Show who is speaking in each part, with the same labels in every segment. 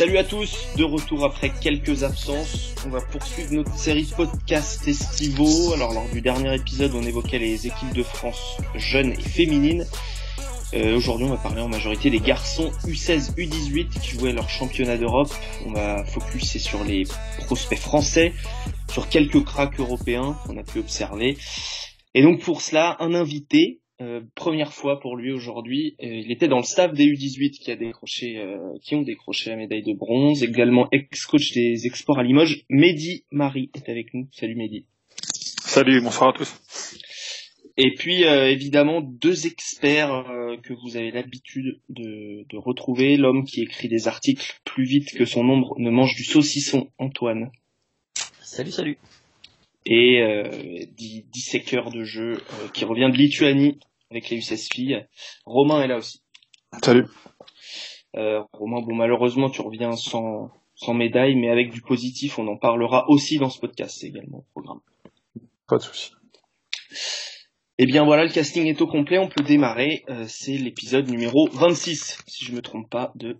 Speaker 1: Salut à tous, de retour après quelques absences. On va poursuivre notre série de podcasts estivaux. Alors lors du dernier épisode, on évoquait les équipes de France jeunes et féminines. Euh, Aujourd'hui, on va parler en majorité des garçons U16, U18 qui jouaient leur championnat d'Europe. On va focuser sur les prospects français, sur quelques cracks européens qu'on a pu observer. Et donc pour cela, un invité, euh, première fois pour lui aujourd'hui. Euh, il était dans le staff des U18 qui a décroché, euh, qui ont décroché la médaille de bronze. Également ex-coach des Exports à Limoges. Mehdi Marie est avec nous. Salut Mehdi.
Speaker 2: Salut, bonsoir à tous.
Speaker 1: Et puis évidemment deux experts que vous avez l'habitude de, de retrouver. L'homme qui écrit des articles plus vite que son ombre ne mange du saucisson, Antoine.
Speaker 3: Salut, salut.
Speaker 1: Et euh, disséqueur de jeu qui revient de Lituanie, avec les U16 filles. Romain est là aussi.
Speaker 2: Salut.
Speaker 1: Euh, Romain, bon malheureusement tu reviens sans, sans médaille, mais avec du positif, on en parlera aussi dans ce podcast, c'est également au programme.
Speaker 2: Pas de souci.
Speaker 1: Eh bien voilà, le casting est au complet, on peut démarrer. Euh, c'est l'épisode numéro 26, si je me trompe pas, de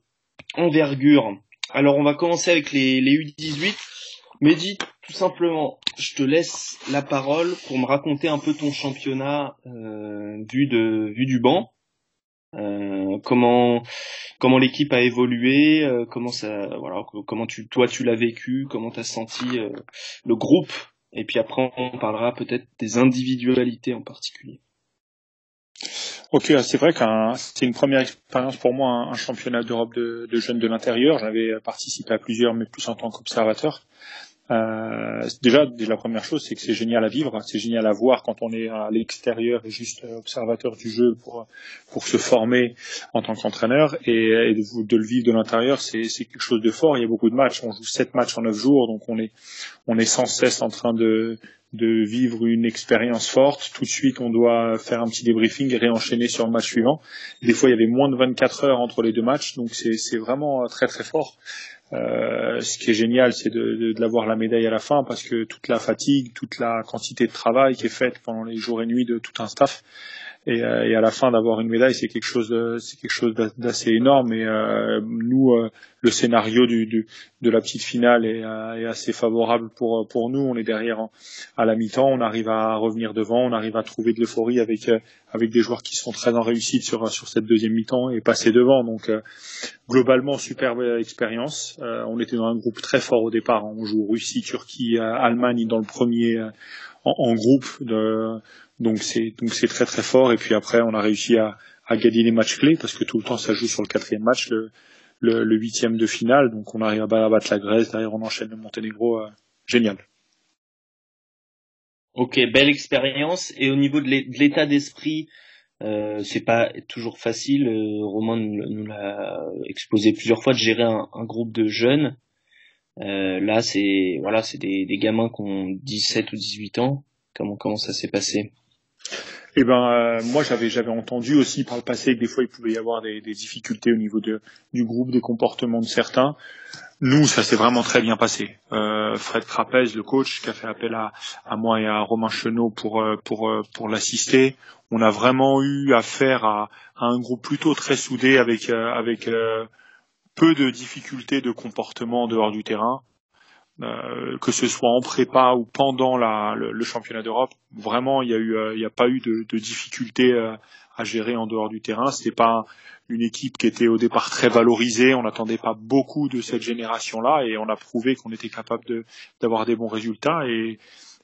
Speaker 1: Envergure. Alors on va commencer avec les, les U18. Mehdi, tout simplement, je te laisse la parole pour me raconter un peu ton championnat euh, vu de vu du banc. Euh, comment comment l'équipe a évolué, euh, comment ça voilà comment tu toi tu l'as vécu, comment tu as senti le groupe et puis après on parlera peut-être des individualités en particulier.
Speaker 2: Ok, c'est vrai que c'est une première expérience pour moi, un, un championnat d'Europe de, de, jeunes de l'intérieur. J'avais participé à plusieurs, mais plus en tant qu'observateur. Euh, déjà, la première chose, c'est que c'est génial à vivre, c'est génial à voir quand on est à l'extérieur et juste observateur du jeu pour pour se former en tant qu'entraîneur et, de, le vivre de l'intérieur, c'est quelque chose de fort. Il y a beaucoup de matchs, on joue sept matchs en neuf jours, donc on est on est sans cesse en train de de vivre une expérience forte. Tout de suite, on doit faire un petit débriefing et réenchaîner sur le match suivant. Des fois, il y avait moins de 24 heures entre les deux matchs, donc c'est vraiment très très fort. Euh, ce qui est génial, c'est de, de, de l'avoir la médaille à la fin parce que toute la fatigue, toute la quantité de travail qui est faite pendant les jours et nuits de tout un staff, et, euh, et à la fin d'avoir une médaille, c'est quelque chose, c'est quelque chose d'assez énorme. Et euh, nous, euh, le scénario du, du, de la petite finale est, est, assez favorable pour pour nous. On est derrière à la mi-temps, on arrive à revenir devant, on arrive à trouver de l'euphorie avec avec des joueurs qui sont très en réussite sur sur cette deuxième mi-temps et passer devant. Donc globalement, superbe expérience. on était dans un groupe très fort au départ. On joue Russie, Turquie, Allemagne dans le premier en, en groupe. Donc c'est donc c'est très très fort. Et puis après, on a réussi à, à gagner les matchs clés parce que tout le temps ça joue sur le quatrième match, le, le, le huitième de finale. Donc on arrive à battre la Grèce. Derrière, on enchaîne le Monténégro. Euh, génial.
Speaker 1: Ok, belle expérience. Et au niveau de l'état d'esprit, euh, c'est pas toujours facile. Euh, Romain nous, l'a exposé plusieurs fois de gérer un, un groupe de jeunes. Euh, là, c'est voilà, c'est des, des gamins qui ont 17 ou 18 ans. Comment comment ça s'est passé?
Speaker 2: Eh ben, euh, moi, j'avais j'avais entendu aussi par le passé que des fois il pouvait y avoir des, des difficultés au niveau de, du groupe, des comportements de certains. Nous, ça s'est vraiment très bien passé. Euh, Fred Trapez, le coach, qui a fait appel à, à moi et à Romain Chenot pour euh, pour euh, pour l'assister. On a vraiment eu affaire à, à un groupe plutôt très soudé avec avec peu de difficultés de comportement en dehors du terrain. Euh, que ce soit en prépa ou pendant le, championnat d'Europe, vraiment il y a eu, euh, n'y a pas eu de, difficultés euh, à gérer en dehors du terrain. C'était pas une équipe qui était au départ très valorisée. On n'attendait pas beaucoup de cette génération-là et on a prouvé qu'on était capable d'avoir des bons résultats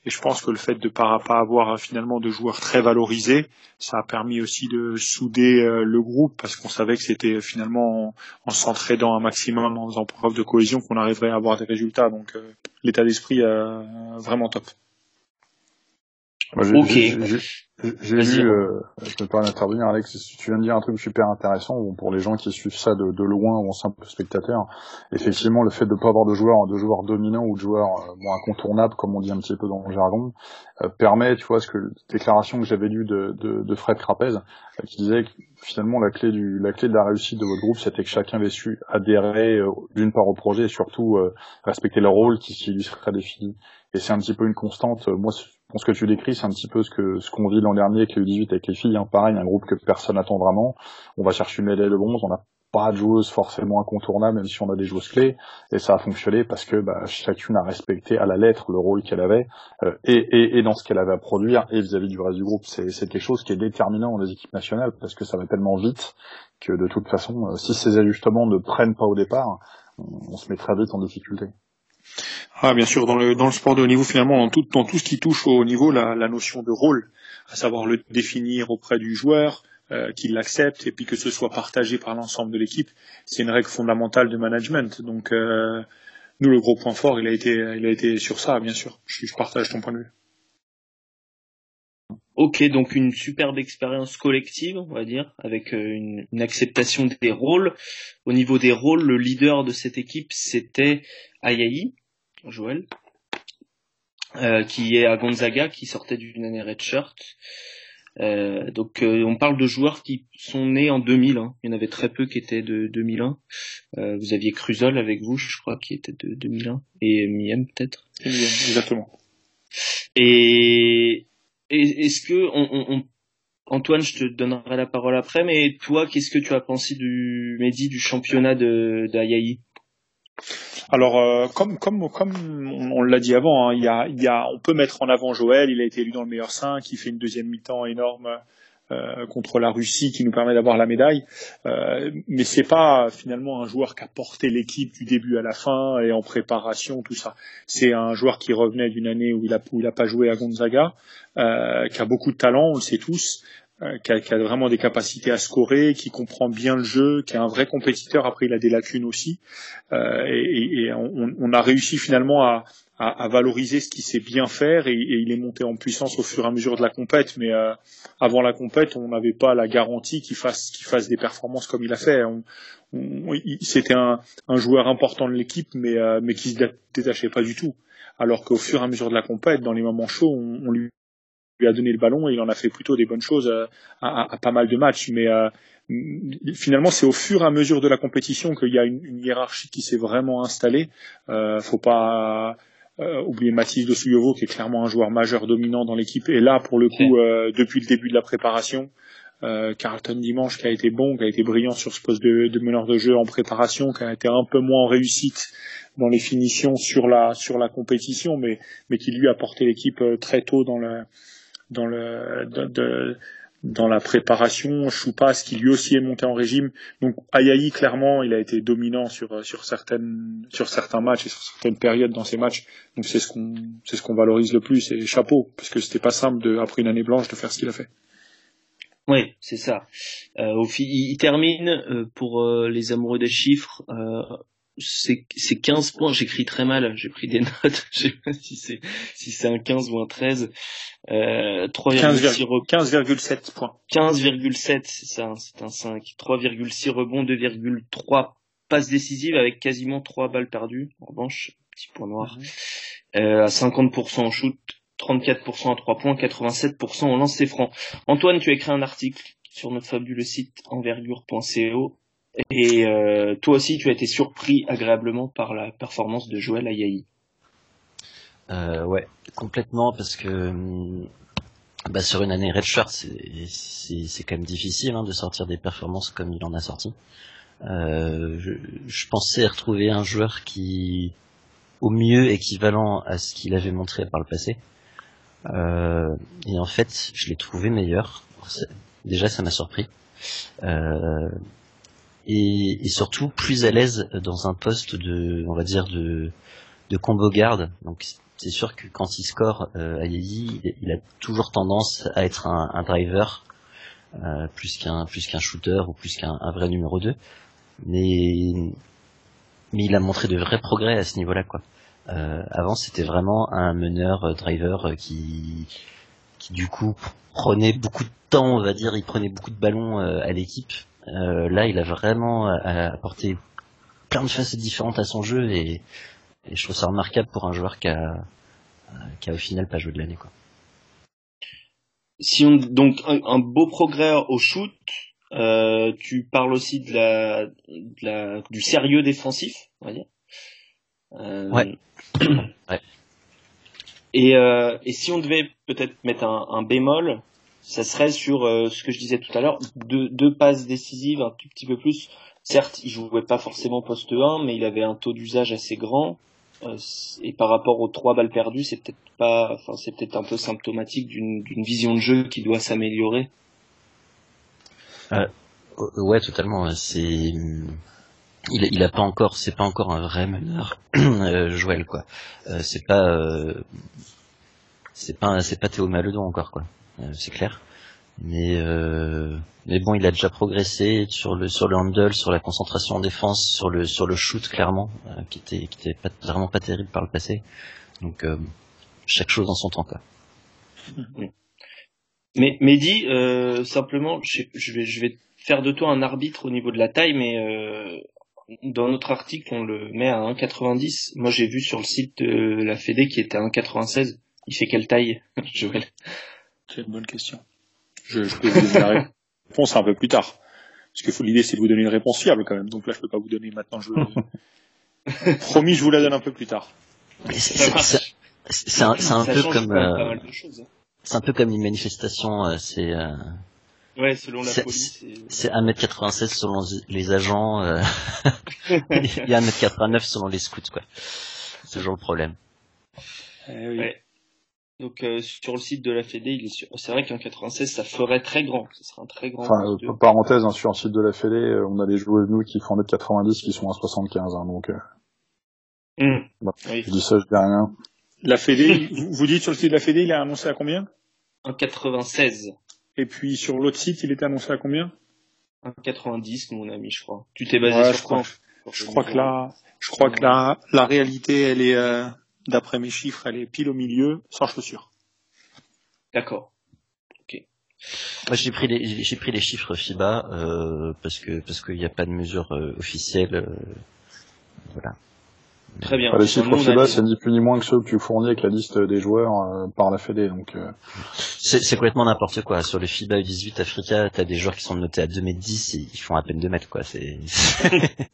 Speaker 2: et je pense que le fait de pas, pas avoir euh, finalement de joueurs très valorisés, ça a permis aussi de souder euh, le groupe parce qu'on savait que c'était finalement en, en un maximum, en faisant preuve de cohésion, qu'on arriverait à avoir des résultats. Donc euh, l'état d'esprit euh, vraiment top.
Speaker 1: Ok.
Speaker 4: J'ai lu, euh, je me permets d'intervenir, Alex, tu viens de dire un truc super intéressant bon, pour les gens qui suivent ça de, de loin ou en simple spectateur. Effectivement, le fait de ne pas avoir de joueurs, de joueurs dominants ou de joueurs euh, bon, incontournables, comme on dit un petit peu dans le jargon, euh, permet, tu vois, ce que déclaration que j'avais lue de, de, de, Fred Crapez, euh, qui disait que finalement la clé du, la clé de la réussite de votre groupe, c'était que chacun avait su adhérer d'une part au projet et surtout respecter le rôle qui, serait défini. Et c'est un petit peu une constante. Moi, ce que tu décris, c'est un petit peu ce que ce qu'on vit l'an dernier avec les U18 avec les filles. Hein. Pareil, un groupe que personne n'attend vraiment. On va chercher une médaille de bronze, on a pas de joueuse forcément incontournable, même si on a des joueuses clés, et ça a fonctionné parce que bah, chacune a respecté à la lettre le rôle qu'elle avait, euh, et, et, dans ce qu'elle avait à produire, et vis-à-vis du reste du groupe. C'est, quelque chose qui est déterminant dans les équipes nationales, parce que ça va tellement vite que de toute façon, euh, si ces ajustements ne prennent pas au départ, on, se met très vite en difficulté.
Speaker 2: Ah, bien sûr, dans le, dans le sport de haut niveau, finalement, dans tout, dans tout ce qui touche au niveau, la, la notion de rôle, à savoir le définir auprès du joueur, euh, qu'il l'accepte et puis que ce soit partagé par l'ensemble de l'équipe, c'est une règle fondamentale de management. Donc euh, nous le gros point fort, il a été, il a été sur ça, bien sûr. Je, partage ton point de vue.
Speaker 1: Ok, donc une superbe expérience collective, on va dire, avec euh, une, une, acceptation des rôles. Au niveau des rôles, le leader de cette équipe, c'était Ayayi, Joël, euh, qui est à Gonzaga, qui sortait d'une année redshirt. Euh, donc euh, on parle de joueurs qui sont nés en 2000. Hein. Il y en avait très peu qui étaient de 2001. Euh, vous aviez Cruzol avec vous, je crois, qui était de 2001 et Miem peut-être?
Speaker 2: Exactement.
Speaker 1: Et, est-ce que on, Antoine, je te donnerai la parole après, mais toi, qu'est-ce que tu as pensé du Mehdi du championnat de d'Ayaï
Speaker 2: alors, euh, comme comme comme on, l'a dit avant, hein, il, y a, il y a, on peut mettre en avant Joël. Il a été élu dans le meilleur 5, il fait une deuxième mi-temps énorme euh, contre la Russie qui nous permet d'avoir la médaille. Euh, mais c'est pas finalement un joueur qui a porté l'équipe du début à la fin et en préparation, tout ça. C'est un joueur qui revenait d'une année où il a, où il a pas joué à Gonzaga, euh, qui a beaucoup de talent, on le sait tous. Euh, qui, a, qui, a, vraiment des capacités à scorer, qui comprend bien le jeu, qui est un vrai compétiteur. Après, il a des lacunes aussi. Euh, et, et on, on, a réussi finalement à, à, à valoriser ce qu'il sait bien faire et, et, il est monté en puissance au fur et à mesure de la compète. Mais euh, avant la compète, on n'avait pas la garantie qu'il fasse, qu'il fasse des performances comme il a fait. On, C'était un, un, joueur important de l'équipe, mais, euh, mais qui se détachait pas du tout. Alors qu'au fur et à mesure de la compète, dans les moments chauds, on, on lui a donné le ballon et il en a fait plutôt des bonnes choses euh, à, à, pas mal de matchs. Mais euh, finalement, c'est au fur et à mesure de la compétition qu'il y a une, une hiérarchie qui s'est vraiment installée. Euh, faut pas euh, oublier Mathis de Souyovo qui est clairement un joueur majeur dominant dans l'équipe. Et là, pour le coup, euh, depuis le début de la préparation, euh, Carlton Dimanche qui a été bon, qui a été brillant sur ce poste de, de, meneur de jeu en préparation, qui a été un peu moins en réussite dans les finitions sur la sur la compétition, mais mais qui lui a porté l'équipe très tôt dans le dans le de, dans la préparation, Choupas qui lui aussi est monté en régime. Donc Ayayi clairement, il a été dominant sur sur certaines sur certains matchs et sur certaines périodes dans ces matchs. Donc c'est ce qu'on c'est ce qu'on valorise le plus et chapeau parce que c'était pas simple de après une année blanche de faire ce qu'il a fait.
Speaker 1: Oui, c'est ça. Euh, il termine euh, pour euh, les amoureux des chiffres euh, c'est 15 points, j'écris très mal, j'ai pris des notes, je sais pas si c'est si c'est un 15 ou un 13.
Speaker 2: Euh, 15,7 points.
Speaker 1: 15,7, c'est ça, hein, c'est un 5. 3,6 rebonds, 2,3 passes décisives avec quasiment 3 balles perdues. En revanche, petit point noir. Mhm. Euh, à 50% en shoot, 34% à 3 points, 87% en lancer franc. Antoine, tu as écrit un article sur notre fabuleux site envergure.co et euh, toi aussi, tu as été surpris agréablement par la performance de Joël Ayayi.
Speaker 3: Euh, ouais, complètement, parce que hum, bah, sur une année redshirt, c'est quand même difficile hein, de sortir des performances comme il en a sorti. Euh, je, pensais retrouver un joueur qui, au mieux, équivalent à ce qu'il avait montré par le passé. Euh, et en fait, je l'ai trouvé meilleur. Déjà, ça m'a surpris. Euh, et, et, surtout plus à l'aise dans un poste de, on va dire de, de combo garde. Donc c'est sûr que quand il score, euh, Ayayi, il a toujours tendance à être un, un driver euh, plus qu'un plus qu'un shooter ou plus qu'un vrai numéro 2. Mais mais il a montré de vrais progrès à ce niveau-là quoi. Euh, avant c'était vraiment un meneur euh, driver euh, qui qui du coup prenait beaucoup de temps, on va dire, il prenait beaucoup de ballons euh, à l'équipe là, il a vraiment euh, apporté plein de facettes différentes à son jeu et, je trouve ça remarquable pour un joueur qui a, qui a au final pas joué de l'année. Quoi.
Speaker 1: Si on, donc un, beau progrès au shoot, euh, tu parles aussi de la, de la, du sérieux défensif, on va dire.
Speaker 3: Euh, ouais. ouais.
Speaker 1: Et, euh, et si on devait peut-être mettre un, un bémol, ça serait sur euh, ce que je disais tout à l'heure, deux, deux passes décisives, un tout petit peu plus certes, il jouait pas forcément poste 1, mais il avait un taux d'usage assez grand. Euh, et par rapport aux trois balles perdues, c'est peut-être pas, enfin, c'est peut-être un peu symptomatique d'une vision de jeu qui doit s'améliorer.
Speaker 3: Euh, ouais, totalement. C'est, il, il a pas encore, c'est pas encore un vrai meneur, euh, Joël quoi. Euh, c'est pas, euh, c'est pas, c'est pas Théo Maledon encore quoi. C'est clair. Mais mais bon, il a déjà progressé sur le sur le handle, sur la concentration en défense, sur le sur le shoot clairement, qui était qui était pas, vraiment pas terrible par le passé. Donc chaque chose en son temps quoi.
Speaker 1: Mais Mehdi, simplement, je, je, vais je vais faire de toi un arbitre au niveau de la taille, mais euh, dans notre article, on le met à 1,90. Moi, j'ai vu sur le site de la Fédé qui était à 1,96. Il fait quelle taille, Joël?
Speaker 2: C'est une bonne question. Je, je peux vous donner la réponse un peu plus tard. Parce que l'idée, c'est de vous donner une réponse fiable quand même. Donc là, je peux pas vous donner maintenant. Je... Promis, je vous la donne un peu plus tard.
Speaker 3: C'est un, un peu comme. Euh, hein. c'est un peu comme une manifestation. Euh, c'est. Euh,
Speaker 1: Ouais, selon la police.
Speaker 3: C'est 1m96 selon les agents. Euh... il y a 1m89 selon les scouts, quoi. C'est toujours le problème.
Speaker 1: Eh oui. ouais. Donc euh, sur le site de la Fédé, il est c'est vrai qu'en 96 ça ferait très grand, ce serait un très grand.
Speaker 4: Enfin, euh, parenthèse, hein, sur le site de la Fédé, euh, on a des joueurs nous qui font 1m90 qui sont à 75, hein, donc. Mmh. oui. Je dis ça, je dis rien.
Speaker 2: La Fédé, vous dites sur le site de la Fédé, il a annoncé à combien?
Speaker 1: En 96.
Speaker 2: Et puis sur l'autre site, il était annoncé à combien?
Speaker 1: 90, mon ami, je crois. Tu t'es basé sur quoi?
Speaker 2: Je crois que là, je crois que la, la réalité, elle est, euh, d'après mes chiffres, elle est pile au milieu, sans chaussures.
Speaker 1: D'accord. Ok.
Speaker 3: Moi, j'ai pris les, j'ai pris les chiffres FIBA euh, parce que parce qu'il n'y a pas de mesure euh, officielle. Euh, voilà.
Speaker 1: Très bien.
Speaker 4: les chiffres FIBA, c'est ni plus ni moins que ceux que tu fournis avec la liste des joueurs euh, par la Fédé. Donc, euh.
Speaker 3: c'est complètement n'importe quoi. Sur les FIBA U18 Africa, t'as des joueurs qui sont notés à 2 mètres 10 et ils font à peine 2 mètres, quoi. C'est.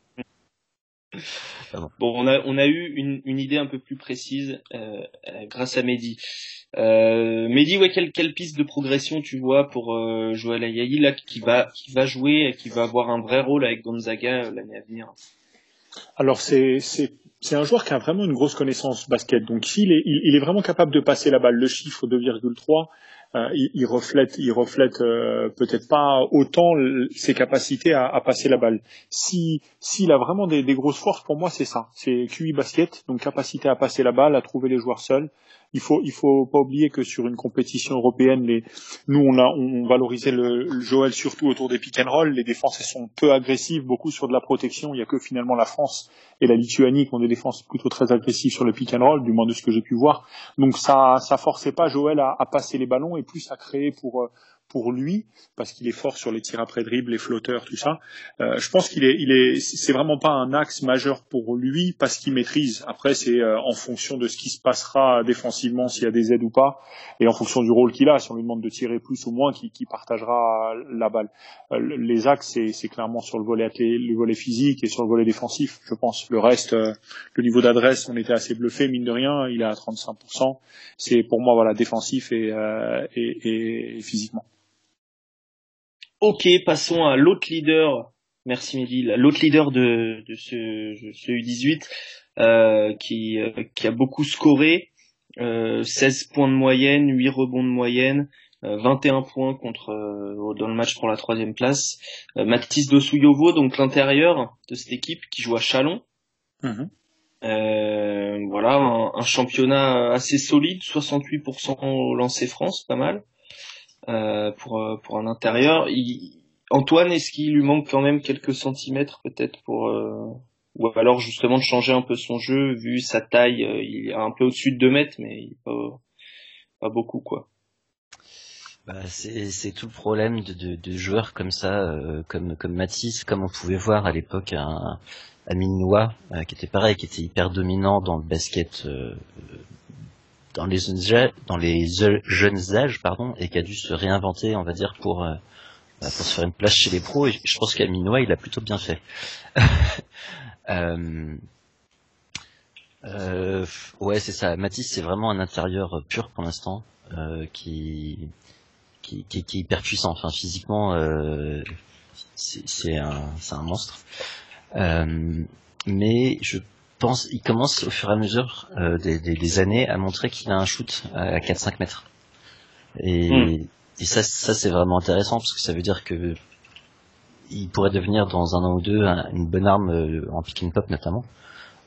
Speaker 1: bon. on a on a eu une, une idée un peu plus précise euh, grâce à Mehdi. Euh, Mehdi, ouais, quelle, quelle piste de progression tu vois pour euh, Joël Ayayi là qui va qui va jouer, et qui va avoir un vrai rôle avec Gonzaga l'année à venir?
Speaker 2: Alors c'est c'est c'est un joueur qui a vraiment une grosse connaissance basket. Donc s'il est, il, est vraiment capable de passer la balle. Le chiffre 2,3, euh, il, reflète, il reflète euh, peut-être pas autant ses capacités à, passer la balle. Si s'il a vraiment des, des, grosses forces, pour moi c'est ça. C'est QI basket, donc capacité à passer la balle, à trouver les joueurs seuls il faut il faut pas oublier que sur une compétition européenne, les, nous on a on valorisait le, le, Joël surtout autour des pick and roll. Les défenses elles sont peu agressives, beaucoup sur de la protection. Il y a que finalement la France et la Lituanie qui ont des défenses plutôt très agressives sur le pick and roll, du moins de ce que j'ai pu voir. Donc ça ça forçait pas Joël à, à passer les ballons et plus à créer pour pour lui parce qu'il est fort sur les tirs après dribble, les flotteurs, tout ça. Euh, je pense qu'il est, il est, c'est vraiment pas un axe majeur pour lui parce qu'il maîtrise. Après, c'est euh, en fonction de ce qui se passera défensivement, s'il y a des aides ou pas, et en fonction du rôle qu'il a. Si on lui demande de tirer plus ou moins, qui, qui partagera la balle. Euh, les axes, c'est, clairement sur le volet le volet physique et sur le volet défensif, je pense. Le reste, euh, le niveau d'adresse, on était assez bluffé, mine de rien. Il est à 35%. C'est pour moi, voilà, défensif et, et, et physiquement.
Speaker 1: Ok, passons à l'autre leader. Merci Mehdi. L'autre leader de, de ce, ce U18 euh, qui, euh, qui a beaucoup scoré. Euh, 16 points de moyenne, 8 rebonds de moyenne, 21 euh, points contre euh, dans le match pour la troisième place. Mathis Dosouyovo, donc l'intérieur de cette équipe qui joue à Chalon. Mhm. voilà, un, un, championnat assez solide, 68% au lancer France, pas mal. Euh, pour euh, pour un intérieur. Antoine, est-ce qu'il lui manque quand même quelques centimètres peut-être pour euh, ou alors justement de changer un peu son jeu vu sa taille, il est un peu au-dessus de 2 mètres mais pas, beaucoup quoi.
Speaker 3: Bah, c'est tout le problème de, de, de joueurs comme ça, comme comme Matisse, comme on pouvait voir à l'époque un Minois, qui était pareil, qui était hyper dominant dans le basket dans les jeunes âges pardon et qui a dû se réinventer on va dire pour euh, bah, pour se faire une place chez les pros et je pense qu'Aminois il a plutôt bien fait. Euh, euh, ouais c'est ça. Mathis c'est vraiment un intérieur pur pour l'instant euh, qui, qui, est hyper puissant. Enfin physiquement c'est un, un monstre. Mais je pense, il commence au fur et à mesure euh, des, des, des, années à montrer qu'il a un shoot à 4-5 mètres. Et, hmm. et ça, ça c'est vraiment intéressant parce que ça veut dire que il pourrait devenir dans un an ou deux une bonne arme euh, en pick and pop notamment,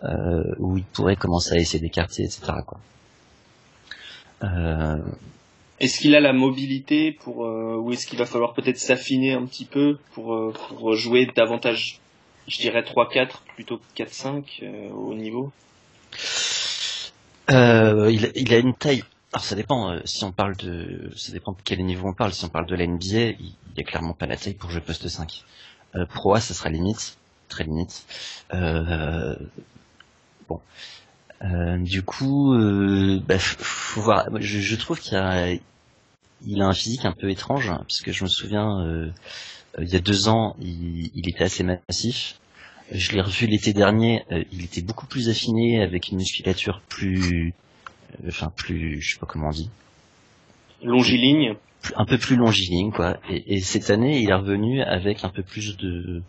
Speaker 3: euh, où il pourrait commencer à essayer d'écarter, etc. Quoi.
Speaker 1: Est-ce qu'il a la mobilité pour, ou est-ce qu'il va falloir peut-être s'affiner un petit peu pour, pour jouer davantage, je dirais 3-4 plutôt que 4-5 au niveau
Speaker 3: il, il, a une taille alors ça dépend. Euh, si on parle de, ça dépend de quel niveau on parle. Si on parle de la NBA, il, n'y a clairement pas la taille pour jouer poste 5. Euh, Pro A, ça sera limite, très limite. Euh, bon. Euh, du coup, euh, bah, faut voir. Je, je trouve qu'il a, il a un physique un peu étrange, hein, puisque je me souviens, euh, il y a deux ans, il, il était assez massif. Je l'ai revu l'été dernier, il était beaucoup plus affiné, avec une musculature plus enfin plus, je sais pas comment on dit.
Speaker 1: Longiligne.
Speaker 3: Un peu plus longiligne, quoi. Et, et, cette année, il est revenu avec un peu plus de,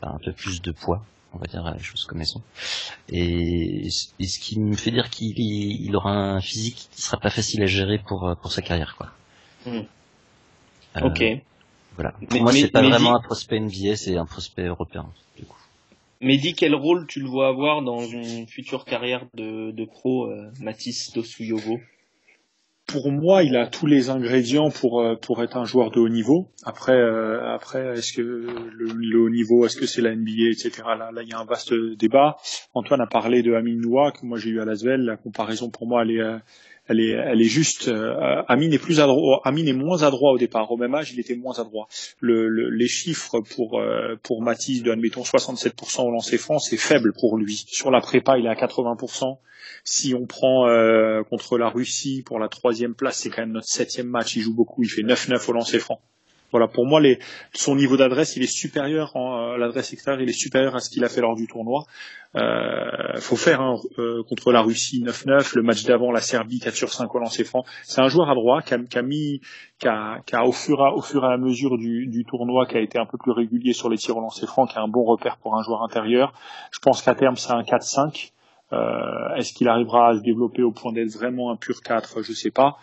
Speaker 3: ben, un peu plus de poids, on va dire les choses comme elles sont. Et, et ce qui me fait dire qu'il il aura un physique qui sera pas facile à gérer pour pour sa carrière, quoi.
Speaker 1: Hmm. Euh, ok.
Speaker 3: Voilà. Pour moi, c'est pas vraiment un prospect NBA, c'est un prospect européen, du coup.
Speaker 1: Mehdi, quel rôle tu le vois avoir dans une future carrière de, de pro, euh, Mathis Dosuyogo
Speaker 2: pour moi, il a tous les ingrédients pour euh, pour être un joueur de haut niveau. Après, euh, après, est-ce que le, haut niveau, est-ce que c'est la NBA, etc. Là, là, il y a un vaste débat. Antoine a parlé de Amin Noua que moi j'ai eu à Lasvel. La comparaison pour moi, elle est elle est, elle est juste. Euh, Amine est plus. Amine est moins adroit au départ. Au même âge, il était moins adroit. Le, le, les chiffres pour euh, pour Mathis de admettons 67% au lancer franc, c'est faible pour lui. Sur la prépa, il est à 80%. Si on prend euh, contre la Russie pour la troisième place, c'est quand même notre septième match. Il joue beaucoup. Il fait 9-9 au lancer franc. Voilà, pour moi, les, son niveau d'adresse, il est supérieur, en, euh, l'adresse extérieure, il est supérieur à ce qu'il a fait lors du tournoi. Euh, faut faire hein, euh, contre la Russie 9-9, le match d'avant la Serbie 4 sur 5 au lancer franc. C'est un joueur à droit qui a, qui a mis, qui a, qui a au, fur et à mesure du, du, tournoi, qui a été un peu plus régulier sur les tirs au lancer franc, qui a un bon repère pour un joueur intérieur. Je pense qu'à terme, c'est un 4-5. Euh, est-ce qu'il arrivera à se développer au point d'être vraiment un pur 4 Je sais pas.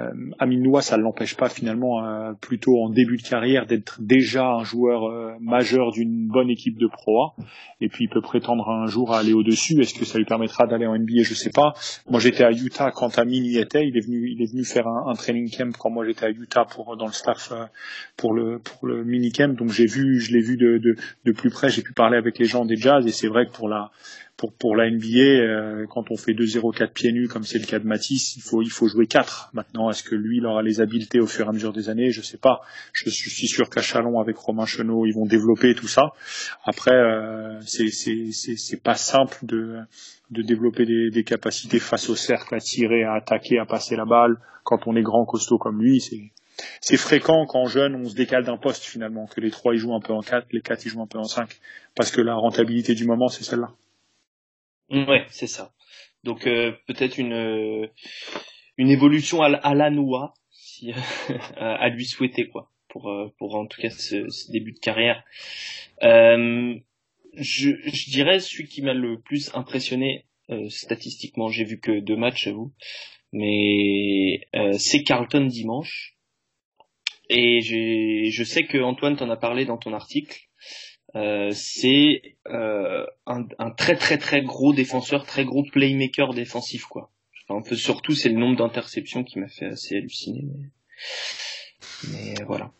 Speaker 2: Euh, Aminoua, ça ne l'empêche pas finalement, euh, plutôt en début de carrière, d'être déjà un joueur euh, majeur d'une bonne équipe de Pro A. Et puis il peut prétendre un jour à aller au-dessus. Est-ce que ça lui permettra d'aller en NBA Je sais pas. Moi j'étais à Utah quand Amin y était. Il est venu, il est venu faire un, un training camp quand moi j'étais à Utah pour dans le staff pour le pour le mini camp. Donc j'ai vu, je l'ai vu de, de, de plus près. J'ai pu parler avec les gens des Jazz et c'est vrai que pour la pour pour la NBA, euh, quand on fait 2-0-4 pieds nus, comme c'est le cas de Matisse, il faut il faut jouer 4. Maintenant, est-ce que lui, il aura les habiletés au fur et à mesure des années? Je sais pas. Je, suis sûr qu'à Chalon, avec Romain Chenot, ils vont développer tout ça. Après, euh, c'est pas simple de de développer des, des, capacités face au cercle, à tirer, à attaquer, à passer la balle. Quand on est grand, costaud comme lui, c'est c'est fréquent qu'en jeune, on se décale d'un poste finalement, que les trois ils jouent un peu en 4, les 4 ils jouent un peu en 5, parce que la rentabilité du moment, c'est celle-là.
Speaker 1: Ouais, c'est ça. Donc euh, peut-être une euh, une évolution à, à la noix, si, à lui souhaiter quoi, pour euh, pour en tout cas ce, ce début de carrière. Euh, je, je dirais celui qui m'a le plus impressionné statistiquement, j'ai vu que deux matchs vous, mais c'est Carlton dimanche. Et je sais que Antoine t'en a parlé dans ton article. Euh, c'est euh, un, un, très très très gros défenseur, très gros playmaker défensif quoi. Enfin, peu surtout c'est le nombre d'interceptions qui m'a fait assez halluciner. Mais, mais voilà.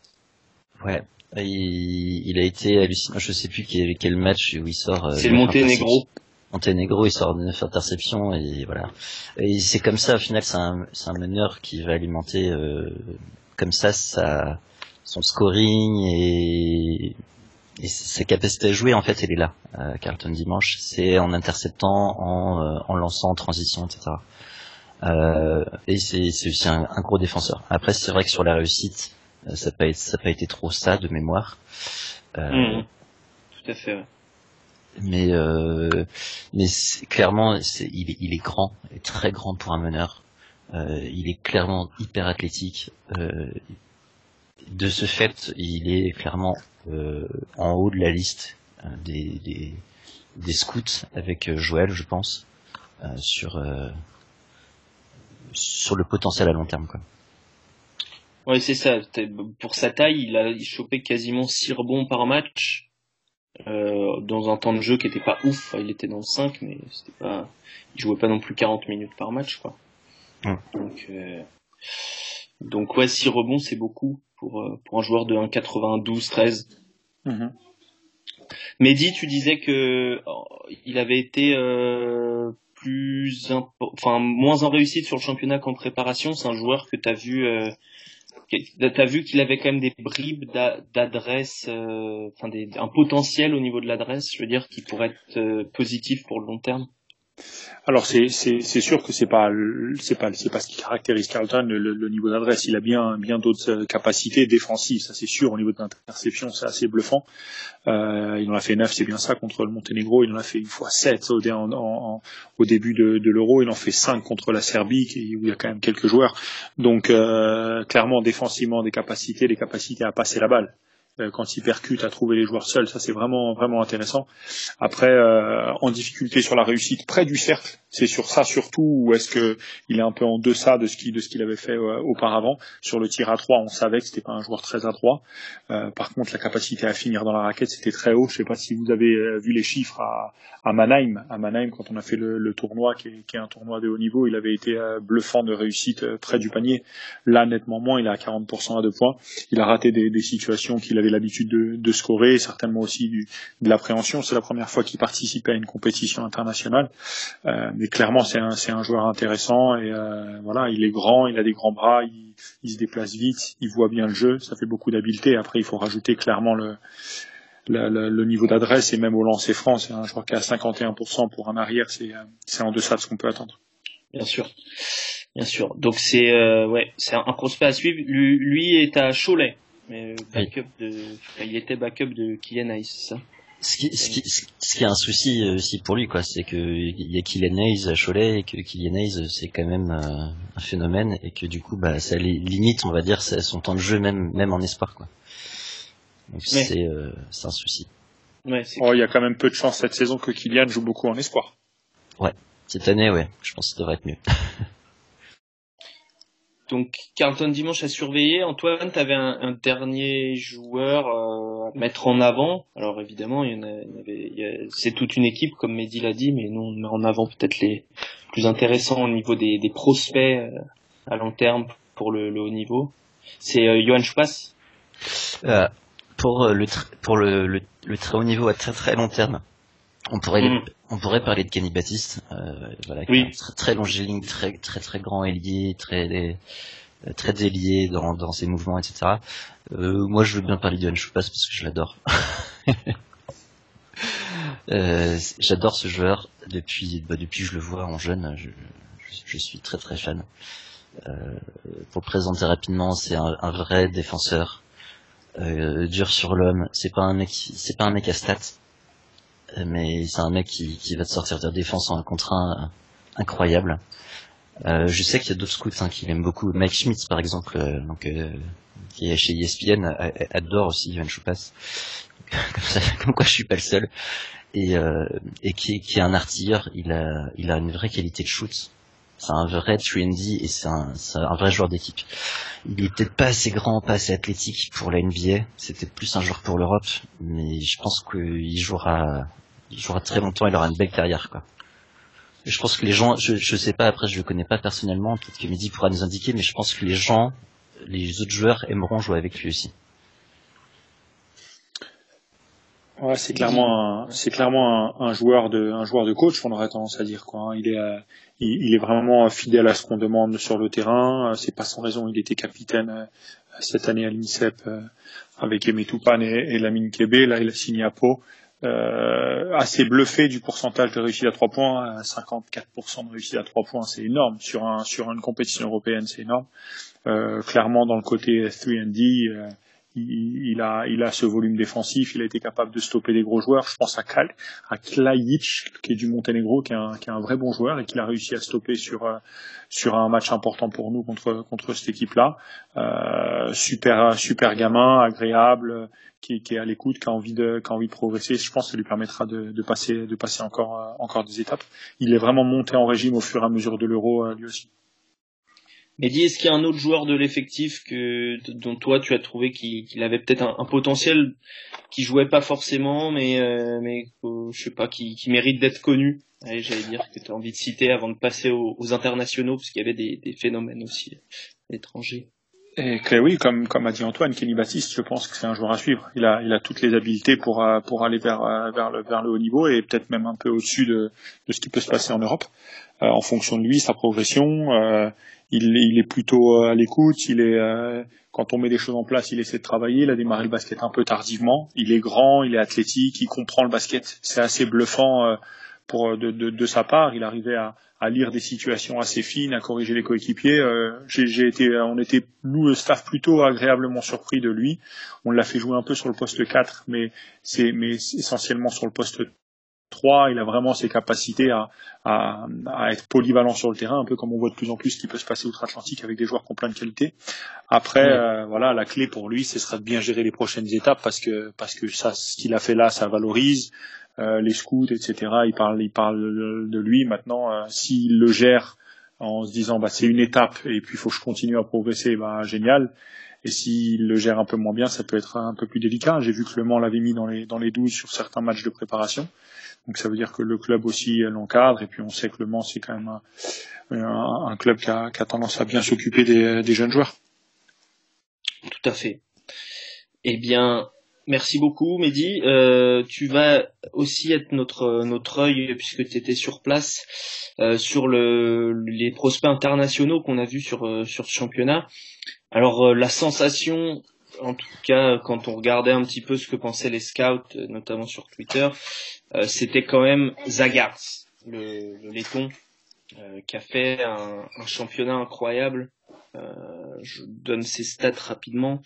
Speaker 3: Ouais, il, il, a été hallucinant. Je sais plus quel, quel match où il sort. Euh,
Speaker 1: c'est le Monténégro.
Speaker 3: Monténégro, il sort de 9 interceptions et voilà. Et c'est comme ça, au final, c'est un, un meneur qui va alimenter euh, comme ça sa, son scoring et et sa capacité à jouer, en fait, elle est là, euh, Carlton Dimanche. C'est en interceptant, en, euh, en lançant en transition, etc. Euh, et c'est aussi un, un, gros défenseur. Après, c'est vrai que sur la réussite, euh, ça n'a pas, pas, été trop ça de mémoire.
Speaker 1: Euh, mmh. Tout à fait. Ouais.
Speaker 3: Mais, euh, mais clairement, il est, il, est, grand, il est très grand pour un meneur. il est clairement hyper athlétique de ce fait, il est clairement en haut de la liste des, des, des scouts avec Joël, je pense, sur sur le potentiel à long terme, quoi.
Speaker 1: Ouais, c'est ça. Pour sa taille, il a chopé quasiment 6 rebonds par match. Euh, dans un temps de jeu qui était pas ouf, il était dans le 5, mais c'était pas, il jouait pas non plus 40 minutes par match, quoi. Donc, euh... donc ouais, 6 rebonds, c'est beaucoup pour, euh, pour un joueur de 1,92, 13. Mm Mehdi, tu disais que oh, il avait été euh, plus, enfin moins en réussite sur le championnat qu'en préparation. C'est un joueur que tu as vu euh, T'as vu qu'il avait quand même des bribes d'adresse, euh, enfin un potentiel au niveau de l'adresse, je veux dire, qui pourrait être euh, positif pour le long terme.
Speaker 2: Alors c'est sûr que c'est pas c'est pas c'est pas ce qui caractérise Carlton le, niveau d'adresse. Il a bien d'autres euh, capacités défensives, ça c'est sûr. Au niveau de l'interception, c'est assez bluffant. Euh, il en a fait 9, c'est bien ça contre le Monténégro. Il en a fait une fois 7 au, début de, l'Euro. Il en fait 5 contre la Serbie où il y a quand même quelques joueurs. Donc euh, clairement défensivement des capacités, des capacités à passer la balle. Euh, quand il percute à trouver les joueurs seuls. Ça, c'est vraiment vraiment intéressant. Après, euh, en difficulté sur la réussite près du cercle, c'est sur ça surtout ou est-ce que il est un peu en deçà de ce qu'il de ce qu'il avait fait euh, auparavant sur le tir à trois. On savait que c'était pas un joueur très adroit. par contre, la capacité à finir dans la raquette, c'était très haut. Je sais pas si vous avez vu les chiffres à, Mannheim. À Mannheim, quand on a fait le, le tournoi, qui est, qui est, un tournoi de haut niveau, il avait été bluffant de réussite près du panier. Là, nettement moins. Il est à 40% à deux points. Il a raté des, des situations qu'il avait l'habitude de, scorer, certainement aussi de l'appréhension. C'est la première fois qu'il participait à une compétition internationale, euh, mais clairement c'est un, un joueur intéressant et euh, voilà, il est grand, il a des grands bras, il, se déplace vite, il voit bien le jeu, ça fait beaucoup d'habileté. Après, il faut rajouter clairement le le, niveau d'adresse et même au lancer franc, c'est un joueur qui à 51% pour un arrière, c'est, c'est en deçà de ce qu'on peut attendre.
Speaker 1: Bien sûr, bien sûr. Donc c'est euh, ouais, c'est un prospect à suivre. Lui, lui est à Cholet mais backup de, il était backup de Kylian Hayes, ça.
Speaker 3: Ce qui, ce qui, ce qui est un souci euh, aussi pour lui, quoi, c'est que il y a Kylian Hayes à Cholet et que Kylian Hayes c'est quand même euh, un phénomène et que du coup, bah, ça limite, on va dire, son temps de jeu même, même en espoir, quoi. Donc c'est, euh, c'est un souci.
Speaker 2: Ouais, oh, il y a quand même peu de chance cette saison que Kylian joue beaucoup en espoir.
Speaker 3: Ouais, cette année, ouais, je pense que ça devrait être mieux.
Speaker 1: Donc Carlton dimanche à surveiller. Antoine, tu avais un, dernier joueur euh, à mettre en avant. Alors évidemment, il y en, avait, c'est toute une équipe comme Mehdi l'a dit, mais nous on met en avant peut-être les plus intéressants au niveau des, prospects euh, à long terme pour le, haut niveau. C'est euh, Johan Schpass.
Speaker 3: pour le pour le, le, très haut niveau à très très long terme. On pourrait, mm. on pourrait parler de Kenny Baptiste, euh, voilà, oui. très, très longiligne, très très très grand ailier, très très délié dans, dans ses mouvements, etc. Euh, moi, je veux bien parler de Choupas parce que je l'adore. euh, J'adore ce joueur depuis bah, depuis que je le vois en jeune. Je, je, suis très très fan. Euh, pour le présenter rapidement, c'est un, un, vrai défenseur, euh, dur sur l'homme. C'est pas un mec, c'est pas un mec à stats mais c'est un mec qui, qui, va te sortir de défense en un contre euh, incroyable. Euh, je sais qu'il y a d'autres scouts hein, qui l'aiment beaucoup. Mike Schmitz, par exemple, euh, donc, euh, qui est chez ESPN, adore aussi Ivan Choupas. comme, comme quoi je suis pas le seul. Et, et qui, qui, est un artilleur, il a, il a une vraie qualité de shoot. C'est un vrai trendy et c'est un, un, vrai joueur d'équipe. Il est peut-être pas assez grand, pas assez athlétique pour la NBA. C'était plus un joueur pour l'Europe, mais je pense qu'il jouera il jouera très longtemps, il aura une belle carrière, quoi. Je pense que les gens, je, je sais pas, après je le connais pas personnellement, peut-être que Mehdi pourra nous indiquer, mais je pense que les gens, les autres joueurs aimeront jouer avec lui aussi.
Speaker 2: Ouais, c'est clairement, c'est clairement un, joueur de, un joueur de coach, on aurait tendance à dire quoi. Hein. Il est, euh, il, est vraiment fidèle à ce qu'on demande sur le terrain. C'est pas sans raison, il était capitaine euh, cette année à l'INSEP euh, avec Aimé Toupane et, et Lamine Kébé. Là, il a signé à Pau euh, assez bluffé du pourcentage de réussite à trois points, 54% de réussite à trois points, c'est énorme sur un sur une compétition européenne, c'est énorme. Euh, clairement dans le côté 3D, euh, il, a, il a ce volume défensif, il a été capable de stopper des gros joueurs. Je pense à, Kal, à Klajic, qui est du Monténégro, qui est, un, qui est un vrai bon joueur et qui a réussi à stopper sur, euh, sur un match important pour nous contre, contre cette équipe-là. Euh, super, super gamin, agréable, qui, qui est à l'écoute, qui a envie de, qui a envie de progresser. Je pense que ça lui permettra de, de passer, de passer encore, euh, encore des étapes. Il est vraiment monté en régime au fur et à mesure de l'euro, euh, lui aussi.
Speaker 1: Mehdi, est-ce qu'il y a un autre joueur de l'effectif que dont toi tu as trouvé qu'il avait peut-être un, potentiel qui jouait pas forcément, mais euh, mais euh, je sais pas, qui, mérite d'être connu? J'allais dire que tu as envie de citer avant de passer aux, internationaux, parce qu'il y avait des, phénomènes aussi étrangers.
Speaker 2: Et que, oui, comme, comme a dit Antoine, Kenny Baptiste, je pense que c'est un joueur à suivre. Il a, il a toutes les habiletés pour, euh, pour aller vers, vers, le, vers le haut niveau et peut-être même un peu au-dessus de, de ce qui peut se passer en Europe, en fonction de lui, sa progression. Euh, il, il est plutôt euh, à l'écoute. Il est euh, quand on met des choses en place, il essaie de travailler. Il a démarré le basket un peu tardivement. Il est grand, il est athlétique, il comprend le basket. C'est assez bluffant euh, pour de, de, de, sa part. Il arrivait à, à, lire des situations assez fines, à corriger les coéquipiers. J'ai été, on était nous le staff plutôt agréablement surpris de lui. On l'a fait jouer un peu sur le poste 4, mais c'est mais essentiellement sur le poste 3, il a vraiment ses capacités à, à, à, être polyvalent sur le terrain, un peu comme on voit de plus en plus ce qui peut se passer outre-Atlantique avec des joueurs qui ont plein de qualités. Après, euh, voilà, la clé pour lui, ce sera de bien gérer les prochaines étapes parce que parce que ça, ce qu'il a fait là, ça valorise. Euh, les scouts, etc. Il parle, il parle de lui. Maintenant, euh, s'il le gère en se disant, bah c'est une étape et puis il faut que je continue à progresser, bah génial. Et s'il le gère un peu moins bien, ça peut être un peu plus délicat. J'ai vu que Le Mans l'avait mis dans les, dans les 12 sur certains matchs de préparation. Donc ça veut dire que le club aussi l'encadre. Et puis on sait que Le Mans, c'est quand même un, club qui a, tendance à bien s'occuper des, jeunes joueurs.
Speaker 1: Tout à fait. Eh bien, Merci beaucoup, Mehdi. Euh, tu vas aussi être notre œil puisque tu étais sur place euh, sur le, les prospects internationaux qu'on a vus sur euh, ce championnat. Alors la sensation, en tout cas quand on regardait un petit peu ce que pensaient les scouts, euh, notamment sur Twitter, c'était quand même Zagars, le, le laiton, qui a fait un, un championnat incroyable euh, je donne ses stats rapidement.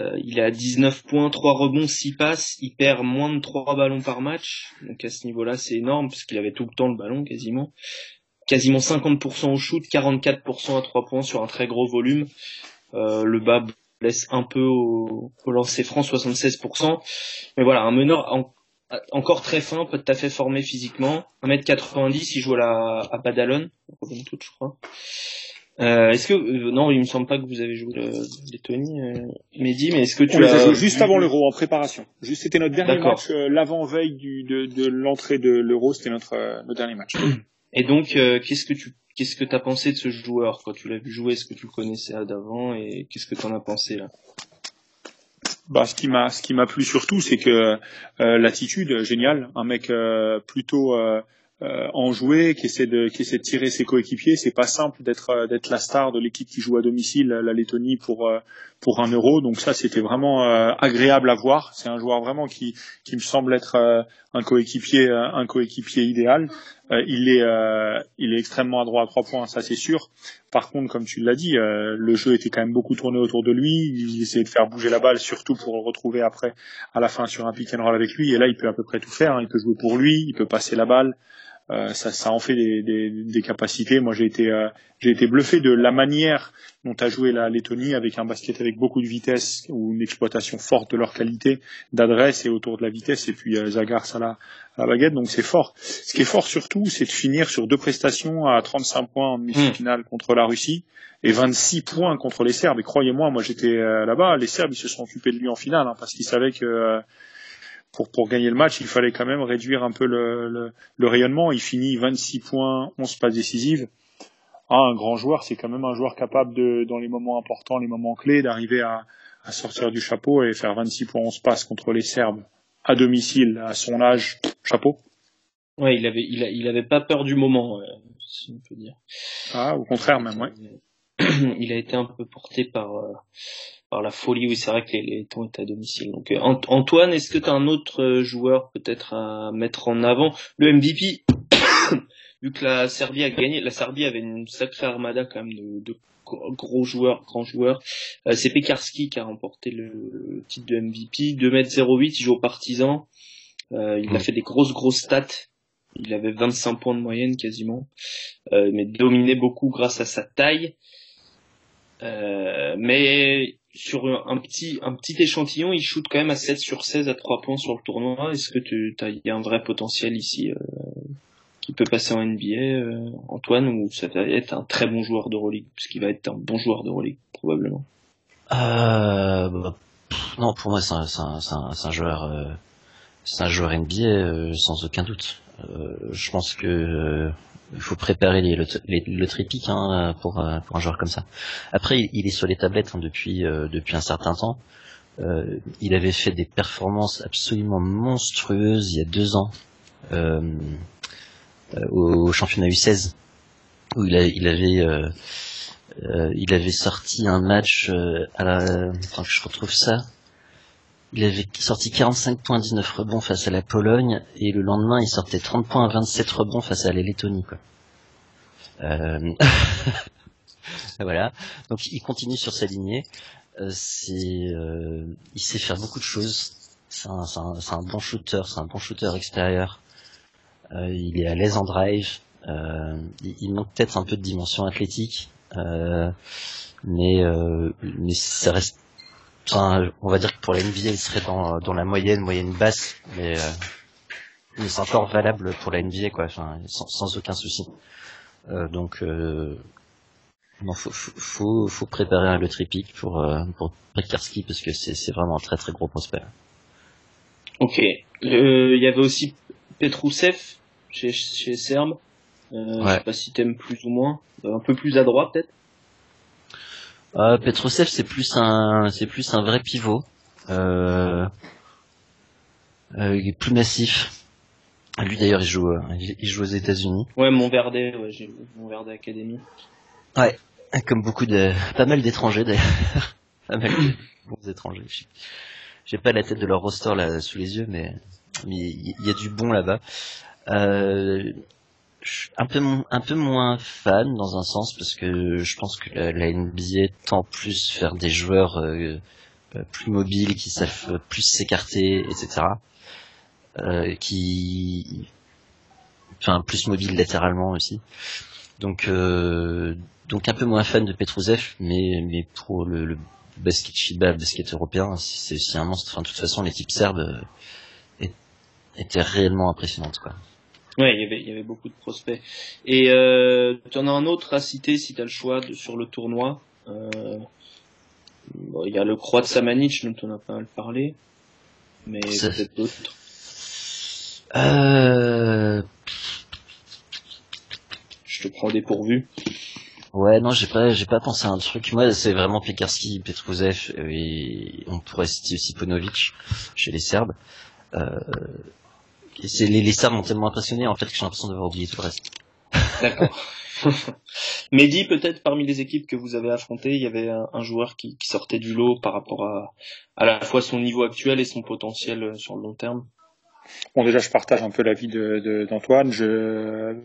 Speaker 1: Euh, il a 19 points, 3 rebonds, 6 passes. Il perd moins de 3 ballons par match. Donc à ce niveau-là, c'est énorme parce qu'il avait tout le temps le ballon quasiment. Quasiment 50% au shoot, 44% à 3 points sur un très gros volume. Euh, le bas laisse un peu au, au lancer franc, 76%. Mais voilà, un meneur encore très fin, pas tout à fait formé physiquement. 1m90, il joue à, la, à Badalone, je crois. Euh, est-ce que euh, non, il me semble pas que vous avez joué le, Lettonie, euh, Mehdi, mais est-ce que tu
Speaker 2: On as... joué juste avant l'Euro en préparation. C'était notre dernier match, euh, l'avant veille du, de, de l'entrée de l'Euro, c'était notre, euh, notre dernier match.
Speaker 1: Et donc, qu'est-ce que tu qu'est-ce que t'as pensé de ce joueur quand tu l'as vu jouer? Est-ce que tu le connaissais d'avant? Et qu'est-ce que t'en as pensé là?
Speaker 2: Bah, ce qui m'a ce qui m'a plu surtout, c'est que l'attitude géniale, un mec plutôt euh, enjoué, qui essaie de qui essaie de tirer ses coéquipiers. C'est pas simple d'être euh, d'être la star de l'équipe qui joue à domicile, la Lettonie pour euh, pour un euro. Donc ça, c'était vraiment euh, agréable à voir. C'est un joueur vraiment qui qui me semble être un coéquipier un coéquipier idéal. Il est il est extrêmement adroit à trois points, ça c'est sûr. Par contre, comme tu l'as dit, le jeu était quand même beaucoup tourné autour de lui. Il essayait de faire bouger la balle, surtout pour retrouver après à la fin sur un pick and roll avec lui. Et là, il peut à peu près tout faire. Hein. Il peut jouer pour lui, il peut passer la balle. Euh, ça, ça en fait des, des, des capacités. Moi, j'ai été, euh, j'ai été bluffé de la manière dont a joué la Lettonie avec un basket avec beaucoup de vitesse ou une exploitation forte de leur qualité d'adresse et autour de la vitesse. Et puis euh, Zagars à la, à la baguette, donc c'est fort. Ce qui est fort surtout, c'est de finir sur deux prestations à 35 points en demi-finale hmm. contre la Russie et 26 points contre les Serbes. Et croyez-moi, moi, j'étais là-bas, les Serbes ils se sont occupés de lui en finale hein, parce qu'ils savaient que pour, pour gagner le match, il fallait quand même réduire un peu le, le, le rayonnement. Il finit 26 points, 11 passes décisives. Ah, un grand joueur, c'est quand même un joueur capable de, dans les moments importants, les moments clés, d'arriver à, à sortir du chapeau et faire 26 points, 11 passes contre les Serbes à domicile, à son âge, chapeau.
Speaker 1: Ouais, il avait, il, a, il avait pas peur du moment, si on peut dire.
Speaker 2: Ah, au contraire même, ouais.
Speaker 1: il a été un peu porté par, euh, la folie. Oui, c'est vrai que les, les temps étaient à domicile. Donc euh, Antoine, est-ce que tu as un autre euh, joueur peut-être à mettre en avant? Le MVP, vu que la Serbie a gagné, la Serbie avait une sacrée armada quand même de, gros joueur, grand joueur. c'est Pekarski qui a remporté le, titre de MVP. 2m08, il joue au Partizan. il a fait des grosses grosses stats. Il avait 25 points de moyenne quasiment, mais dominé beaucoup grâce à sa taille. Mais sur un petit un petit échantillon, il shoot quand même à 7 sur 16 à 3 points sur le tournoi. Est-ce que tu y a un vrai potentiel ici euh, qui peut passer en NBA euh, Antoine ou ça va être un très bon joueur de Euroleague parce qu'il va être un bon joueur de Euroleague probablement?
Speaker 3: Euh, bah, non, pour moi c'est un, joueur euh, c'est un joueur NBA sans aucun doute. Je pense que il faut préparer les, le, le tripic hein, pour, euh, pour un joueur comme ça. Après, il, est sur les tablettes hein, depuis, euh, depuis un certain temps. Euh, il avait fait des performances absolument monstrueuses il y a deux ans euh, au, championnat U16 où il, a, il avait il avait sorti un match à la, enfin, je retrouve ça il avait sorti 45 points 19 rebonds face à la Pologne et le lendemain il sortait 30 points 27 rebonds face à la Lettonie quoi. Euh... voilà. Donc il continue sur sa lignée. Euh, euh, il sait faire beaucoup de choses. C'est un, un, un, bon shooter, c'est un bon shooter extérieur. Euh, il est à l'aise en drive. Il, il, manque peut-être un peu de dimension athlétique, mais mais ça reste Enfin, on va dire que pour la NBA, il serait dans, dans la moyenne, moyenne basse, mais, euh, mais c'est encore valable pour la NBA, quoi, enfin, sans, sans aucun souci. Euh, donc, euh, non, faut, faut, faut préparer le tripic pour, euh, pour Pekarski parce que c'est, vraiment un très très gros prospect.
Speaker 1: Ok. Il y avait aussi Petrousev chez, chez Serbe. Euh, ouais. Je sais pas si t'aimes plus ou moins. Un peu plus à droite peut-être.
Speaker 3: Euh, Petrosev, c'est plus un, c'est plus un vrai pivot. Euh, euh, il est plus massif. Lui d'ailleurs, il joue, euh, il joue aux États-Unis.
Speaker 1: Ouais, Montverde, ouais, j'ai Montverde Academy.
Speaker 3: Ouais, comme beaucoup de, pas mal d'étrangers d'ailleurs, pas mal de bons étrangers. J'ai pas la tête de leur roster là sous les yeux, mais il y, a du bon là-bas. Euh, un peu un peu moins fan dans un sens parce que je pense que la, NBA tend plus faire des joueurs euh, euh, plus mobiles qui savent plus s'écarter etc euh, qui enfin plus mobiles latéralement aussi. Donc euh, donc un peu moins fan de Petrouzev mais mais pour le, le basket FIBA le basket européen c'est aussi un monstre. Enfin de toute façon l'équipe serbe était réellement impressionnante quoi
Speaker 1: Ouais, il y avait, il y avait beaucoup de prospects. Et euh, tu en as un autre à citer si tu as le choix de, sur le tournoi. Euh, bon, il y a le Croix de Samanich dont on a pas mal parlé. Mais peut-être d'autres.
Speaker 3: Euh...
Speaker 1: Je te prends dépourvu.
Speaker 3: Ouais, non, j'ai pas, j'ai pas pensé à un truc. Moi, c'est vraiment Pekarski, Petrouzev, et on pourrait citer aussi Ponovic chez les Serbes. Euh, c'est les, les Serbes m'ont tellement impressionné en fait que j'ai l'impression d'avoir oublié tout le reste.
Speaker 1: D'accord. Mehdi, peut-être parmi les équipes que vous avez affrontées, il y avait un, joueur qui, qui, sortait du lot par rapport à à la fois son niveau actuel et son potentiel euh, sur le long terme?
Speaker 2: Bon, déjà, je partage un peu l'avis de d'Antoine. Je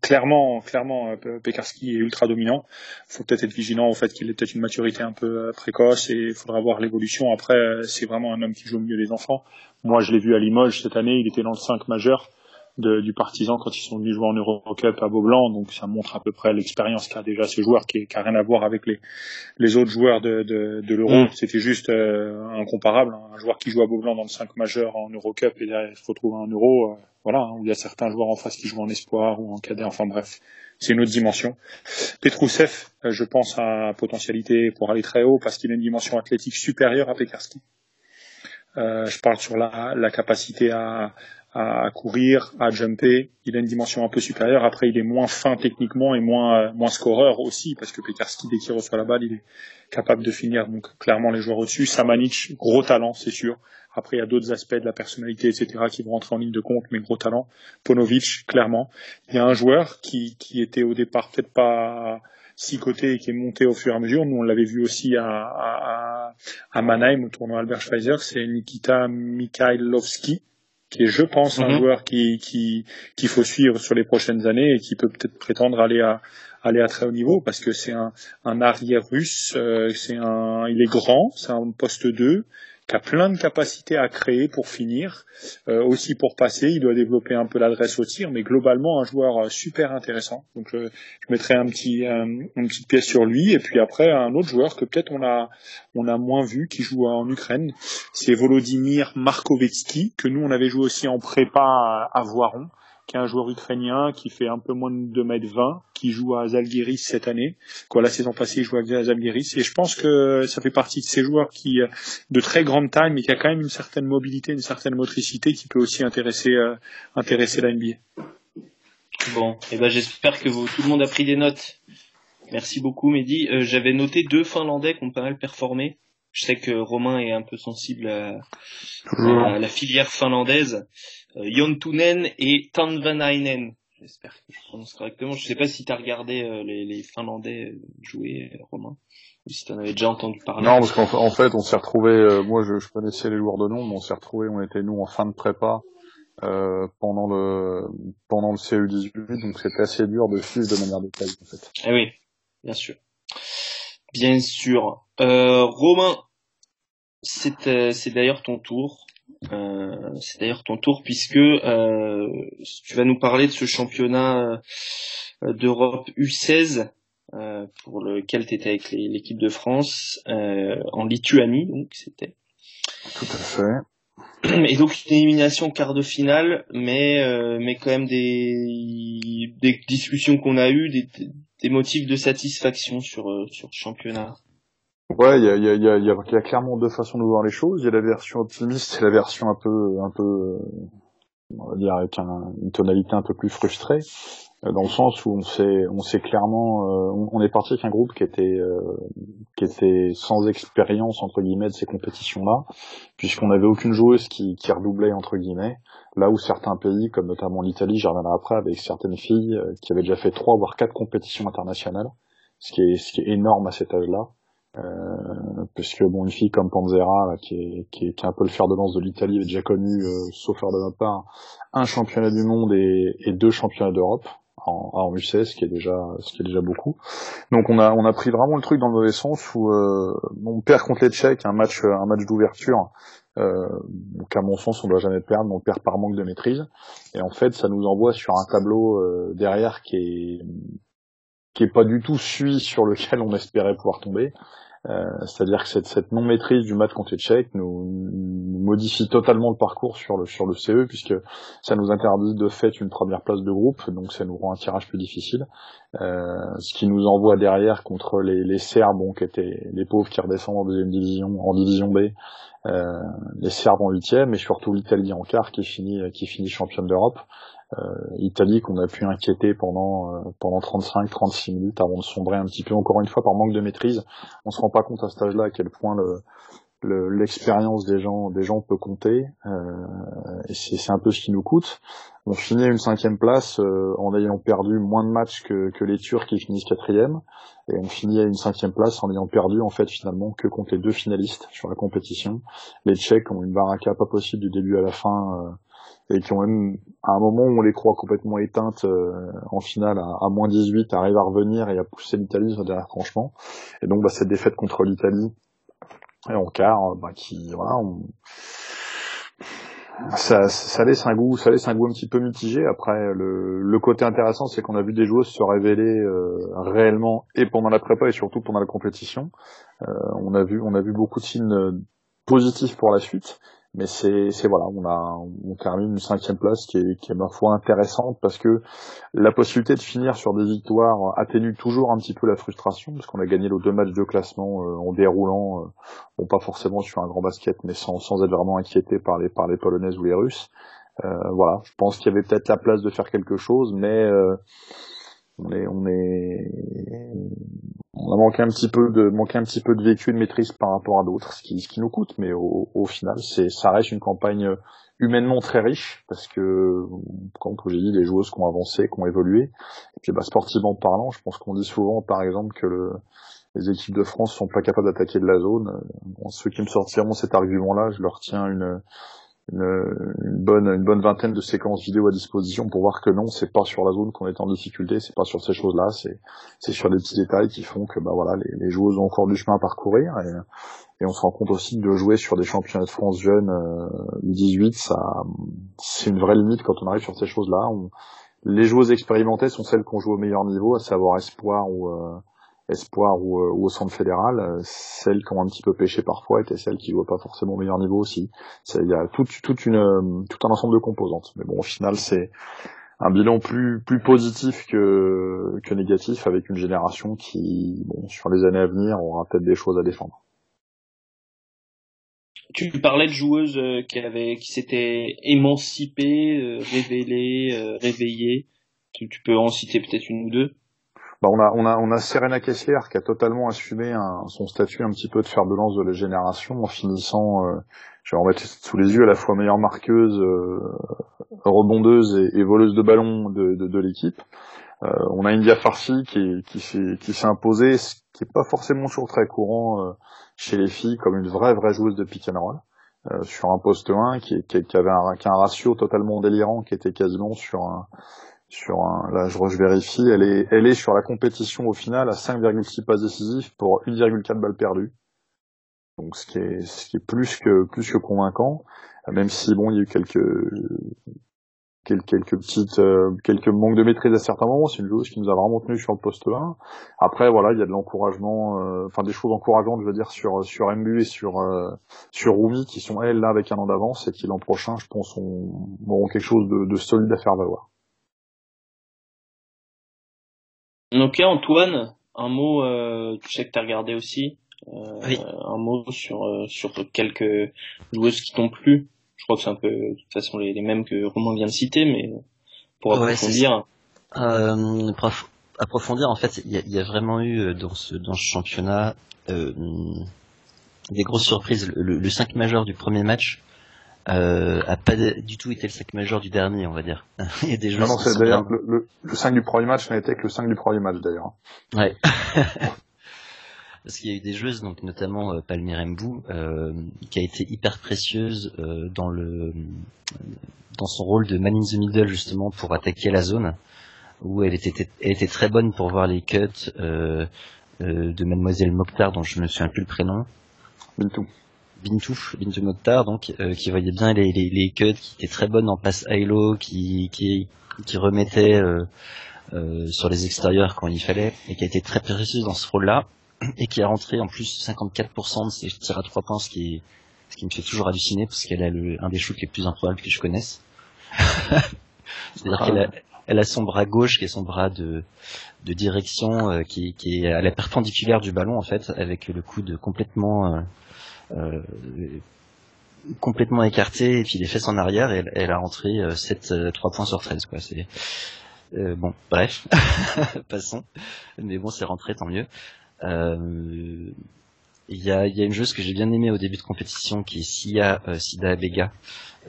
Speaker 2: clairement, clairement, euh, Pekarski est ultra dominant. Il faut peut-être être vigilant au fait qu'il ait peut-être une maturité un peu euh, précoce et il faudra voir l'évolution. Après, c'est vraiment un homme qui joue au milieu des enfants. Moi, je l'ai vu à Limoges cette année, il était dans le 5 majeur de, du Partizan quand ils sont venus jouer en Eurocup à Beaublanc, donc ça montre à peu près l'expérience qu'a déjà ce joueur qui, qui a rien à voir avec les, les autres joueurs de, de, de l'Euro. Mm. C'était juste euh, incomparable. Hein. Un joueur qui joue à Beaublanc dans le 5 majeur en Eurocup et là, il se retrouve un Euro, euh, voilà, hein, où il y a certains joueurs en face qui jouent en espoir ou en cadet, enfin bref, c'est une autre dimension. Petrousev, euh, je pense à potentialité pour aller très haut parce qu'il a une dimension athlétique supérieure à Pekarski. Euh, je parle sur la, la capacité à, à, courir, à jumper. Il a une dimension un peu supérieure. Après, il est moins fin techniquement et moins moins scoreur aussi parce que Pekarski, dès qu'il reçoit la balle, il est capable de finir. Donc clairement, les joueurs au-dessus. Samanic, gros talent, c'est sûr. Après, il y a d'autres aspects de la personnalité, etc., qui vont rentrer en ligne de compte, mais gros talent. Ponovic, clairement. Il y a un joueur qui, qui était au départ peut-être pas six côtés et qui est monté au fur et à mesure. Nous, on l'avait vu aussi à, à, à Mannheim, au tournoi Albert Schweitzer, c'est Nikita Mikhailovski, qui est, je pense, un mhm. joueur qui qui qu'il faut suivre sur les prochaines années et qui peut peut-être prétendre aller à aller à très haut niveau parce que c'est un, un arrière russe, euh, c'est un, il est grand, c'est un poste 2, qui a plein de capacités à créer pour finir, euh, aussi pour passer. Il doit développer un peu l'adresse au tir, mais globalement un joueur euh, super intéressant. Donc je, je mettrai une petite pièce sur lui et puis après un autre joueur que peut-être on a on a moins vu qui joue en Ukraine, c'est Volodymyr Markovetsky que nous on avait joué aussi en prépa à, à Voiron qui est un joueur ukrainien qui fait un peu moins de 2 mètres 20, qui joue à Zalgiris cette année. Quoi, la saison passée, il jouait à Zalgiris. Et je pense que ça fait partie de ces joueurs qui, euh, de très grande taille, mais qui a quand même une certaine mobilité, une certaine motricité qui peut aussi intéresser, euh, la NBA.
Speaker 1: Bon, et eh ben j'espère que tout le monde a pris des notes. Merci beaucoup, Mehdi. Euh, J'avais noté deux Finlandais qui ont pas mal performé. Je sais que Romain est un peu sensible à, à la filière finlandaise. Euh, Yontunen et Tanvanainen. J'espère que je prononce correctement. Je sais pas si tu as regardé euh, les, les, Finlandais euh, jouer, Romain, ou si tu en avais déjà entendu parler.
Speaker 4: Non, parce qu'en fait, on s'est retrouvé. moi, je, je, connaissais les joueurs de nom, mais on s'est retrouvé. On était nous en fin de prépa euh, pendant le pendant le CU18, donc c'était assez dur de suivre de manière détaillée en fait.
Speaker 1: Eh oui, bien sûr, bien sûr. Euh, Romain, c'est c'est d'ailleurs ton tour. Euh, c'est d'ailleurs ton tour puisque euh, tu vas nous parler de ce championnat euh, d'Europe U16 pour lequel tu étais avec l'équipe de France en Lituanie, donc c'était.
Speaker 4: Tout à fait.
Speaker 1: Et donc une élimination quart de finale, mais mais quand même des des discussions qu'on a eues, des, des motifs de satisfaction sur sur le championnat.
Speaker 4: Ouais, il y a, y, a, y, a, y a, clairement deux façons de voir les choses. Il y a la version optimiste et la version un peu, un peu, on va dire avec une tonalité un peu plus frustrée, euh, dans le sens où on s'est, on s'est clairement, euh, on est parti avec un groupe qui était, euh, qui était sans expérience entre guillemets de ces compétitions-là, puisqu'on n'avait aucune joueuse qui, qui redoublait entre guillemets. Là où certains pays, comme notamment l'Italie, j'en reviendrai après, avec certaines filles qui avaient déjà fait trois voire quatre compétitions internationales, ce qui est, ce qui est énorme à cet âge-là. Euh, puisque bon une fille comme Panzera qui, est, qui, est, un peu le fer de lance de l'Italie avait déjà connu euh, sauf de notre part un championnat du monde et deux championnats d'Europe en, en U16 ce qui est déjà ce qui est déjà beaucoup. Donc on a on a pris vraiment le truc dans le mauvais sens où euh, on perd contre les Tchèques un match un match d'ouverture. Euh, donc à mon sens on doit jamais perdre mais on perd par manque de maîtrise. Et en fait ça nous envoie sur un tableau euh, derrière qui est qui est pas du tout celui sur lequel on espérait pouvoir tomber. euh, c'est-à-dire que cette, non-maîtrise du match contre les Tchèques nous, nous, modifie totalement le parcours sur le, sur le CE, puisque ça nous interdit de fait une première place de groupe, donc ça nous rend un tirage plus difficile. Euh, ce qui nous envoie derrière contre les, les Serbes, bon, qui étaient les pauvres qui redescendent en deuxième division, en division B, euh, les Serbes en huitième, et surtout l'Italie en quart qui finit, qui finit championne d'Europe. Euh, Italie qu'on a pu inquiéter pendant euh, pendant 35-36 minutes avant de sombrer un petit peu encore une fois par manque de maîtrise. On se rend pas compte à cet âge-là à quel point le l'expérience des gens des gens peut compter euh, et c'est un peu ce qui nous coûte. On finit à une cinquième place euh, en ayant perdu moins de matchs que, que les Turcs qui finissent quatrième et on finit à une cinquième place en ayant perdu en fait finalement que contre les deux finalistes sur la compétition. Les Tchèques ont une baraka pas possible du début à la fin et qui ont même à un moment où on les croit complètement éteintes euh, en finale à, moins 18 arrivent à revenir et à pousser l'Italie sur derrière franchement. Et donc bah, cette défaite contre l'Italie et en quart bah, qui voilà on... ça, ça laisse un goût ça laisse un goût un petit peu mitigé. Après le, le côté intéressant c'est qu'on a vu des joueuses se révéler euh, réellement et pendant la prépa et surtout pendant la compétition. Euh, on a vu on a vu beaucoup de signes positifs pour la suite mais c'est voilà on a on termine une cinquième place qui est qui est ma foi intéressante parce que la possibilité de finir sur des victoires atténue toujours un petit peu la frustration parce qu'on a gagné les deux matchs de classement euh, en déroulant euh, bon pas forcément sur un grand basket mais sans sans être vraiment inquiété par les par les polonaises ou les russes. Euh, voilà je pense qu'il y avait peut-être la place de faire quelque chose mais on est on est on a manqué un petit peu de manqué un petit peu de vécu de maîtrise par rapport à d'autres, ce qui, ce qui nous coûte, mais au, au final, c'est ça reste une campagne humainement très riche parce que comme j'ai dit, les joueuses qui ont avancé, qui ont évolué, et puis bah, sportivement parlant, je pense qu'on dit souvent, par exemple, que le, les équipes de France sont pas capables d'attaquer de la zone. Bon, ceux qui me sortiront cet argument-là, je leur tiens une une, bonne une bonne vingtaine de séquences vidéo à disposition pour voir que non, c'est pas sur la zone qu'on est en difficulté, c'est pas sur ces choses-là, c'est c'est sur des petits détails qui font que bah voilà, les, les joueuses ont encore du chemin à parcourir et, et on se rend compte aussi de jouer sur des championnats de France jeunes euh, 18, ça c'est une vraie limite quand on arrive sur ces choses-là. Les joueuses expérimentées sont celles qui ont joué au meilleur niveau, à savoir espoir ou euh, espoir ou, euh, ou, au centre fédéral, euh, celles qui ont un petit peu pêché parfois étaient celles qui jouent pas forcément au meilleur niveau aussi. Il y a toute, toute une, euh, tout un ensemble de composantes. Mais bon, au final, c'est un bilan plus, plus positif que, que négatif avec une génération qui, bon, sur les années à venir, aura peut-être des choses à défendre.
Speaker 1: Tu parlais de joueuses qui avaient, qui s'étaient émancipées, révélées, réveillées. Tu peux en citer peut-être une ou deux
Speaker 4: bah on a on a Serena Kessler qui a totalement assumé un, son statut un petit peu de fer de lance de la génération en finissant euh, je vais en mettre sous les yeux à la fois meilleure marqueuse euh, rebondeuse et, voleuse de ballon de, de, de l'équipe. Euh, on a India Farsi qui qui s'est qui s'est imposée ce qui est pas forcément toujours très courant euh, chez les filles comme une vraie vraie joueuse de pick and roll euh, sur un poste 1 qui, qui, qui avait un, qui a un ratio totalement délirant qui était quasiment sur un sur un, là je, je, vérifie, elle est, elle est sur la compétition au final à 5,6 passes décisives pour 1,4 balles perdues. Donc ce qui est, ce qui est plus que, plus que convaincant, même si bon, il y a eu quelques, quelques, petites, euh, quelques manques de maîtrise à certains moments. C'est une joueuse qui nous a vraiment tenu sur le poste 1. Après voilà, il y a de l'encouragement, euh, enfin des choses encourageantes, je veux dire sur sur Mbu et sur euh, sur Rumi qui sont elles là avec un an d'avance et qui l'an prochain, je pense, auront quelque chose de, de solide à faire valoir.
Speaker 1: Ok Antoine, un mot, euh, je sais que tu as regardé aussi, euh, un mot sur, euh, sur quelques joueuses qui t'ont plu. Je crois que c'est un peu de toute façon les, mêmes que Romain vient de citer, mais pour approfondir.
Speaker 3: Euh, approfondir, en fait, il y a, y a, vraiment eu dans ce, dans ce championnat des grosses surprises. Le, le 5 majeur du premier match, euh, a pas du tout été le 5 majeur du dernier, on va dire.
Speaker 4: Il y a des non, non, c'est d'ailleurs le, le, 5 du premier match n'a été que le 5 du premier match d'ailleurs.
Speaker 3: Ouais. Parce qu'il y a eu des joueuses, donc notamment euh, Palmyra Mbou, euh, qui a été hyper précieuse euh, dans le dans son rôle de man in the middle justement pour attaquer la zone, où elle était elle était très bonne pour voir les cuts euh, euh, de Mademoiselle Mokhtar, dont je me souviens plus le prénom.
Speaker 4: Bintou.
Speaker 3: Bintou, Bintou Mokhtar, donc euh, qui voyait bien les, les, les, cuts, qui était très bonne en passe high-low, qui, qui, qui remettait euh, euh, sur les extérieurs quand il fallait, et qui a été très précieuse dans ce rôle-là, et qui a rentré en plus 54% de ses tirs à trois points, ce qui, ce qui me fait toujours halluciner, parce qu'elle a le, un des shoots les plus improbables que je connaisse. C'est-à-dire qu'elle a, elle a son bras gauche qui est son bras de, de direction euh, qui, qui, est à la perpendiculaire du ballon en fait avec le coude complètement euh, complètement écarté et puis les fesses en arrière et elle, a rentré 7 euh, 3 euh, points sur 13 quoi. C'est euh, bon bref passons. Mais bon c'est rentré tant mieux. Il y a, y a une joueuse que j'ai bien aimée au début de compétition qui est Sia Sida Abega.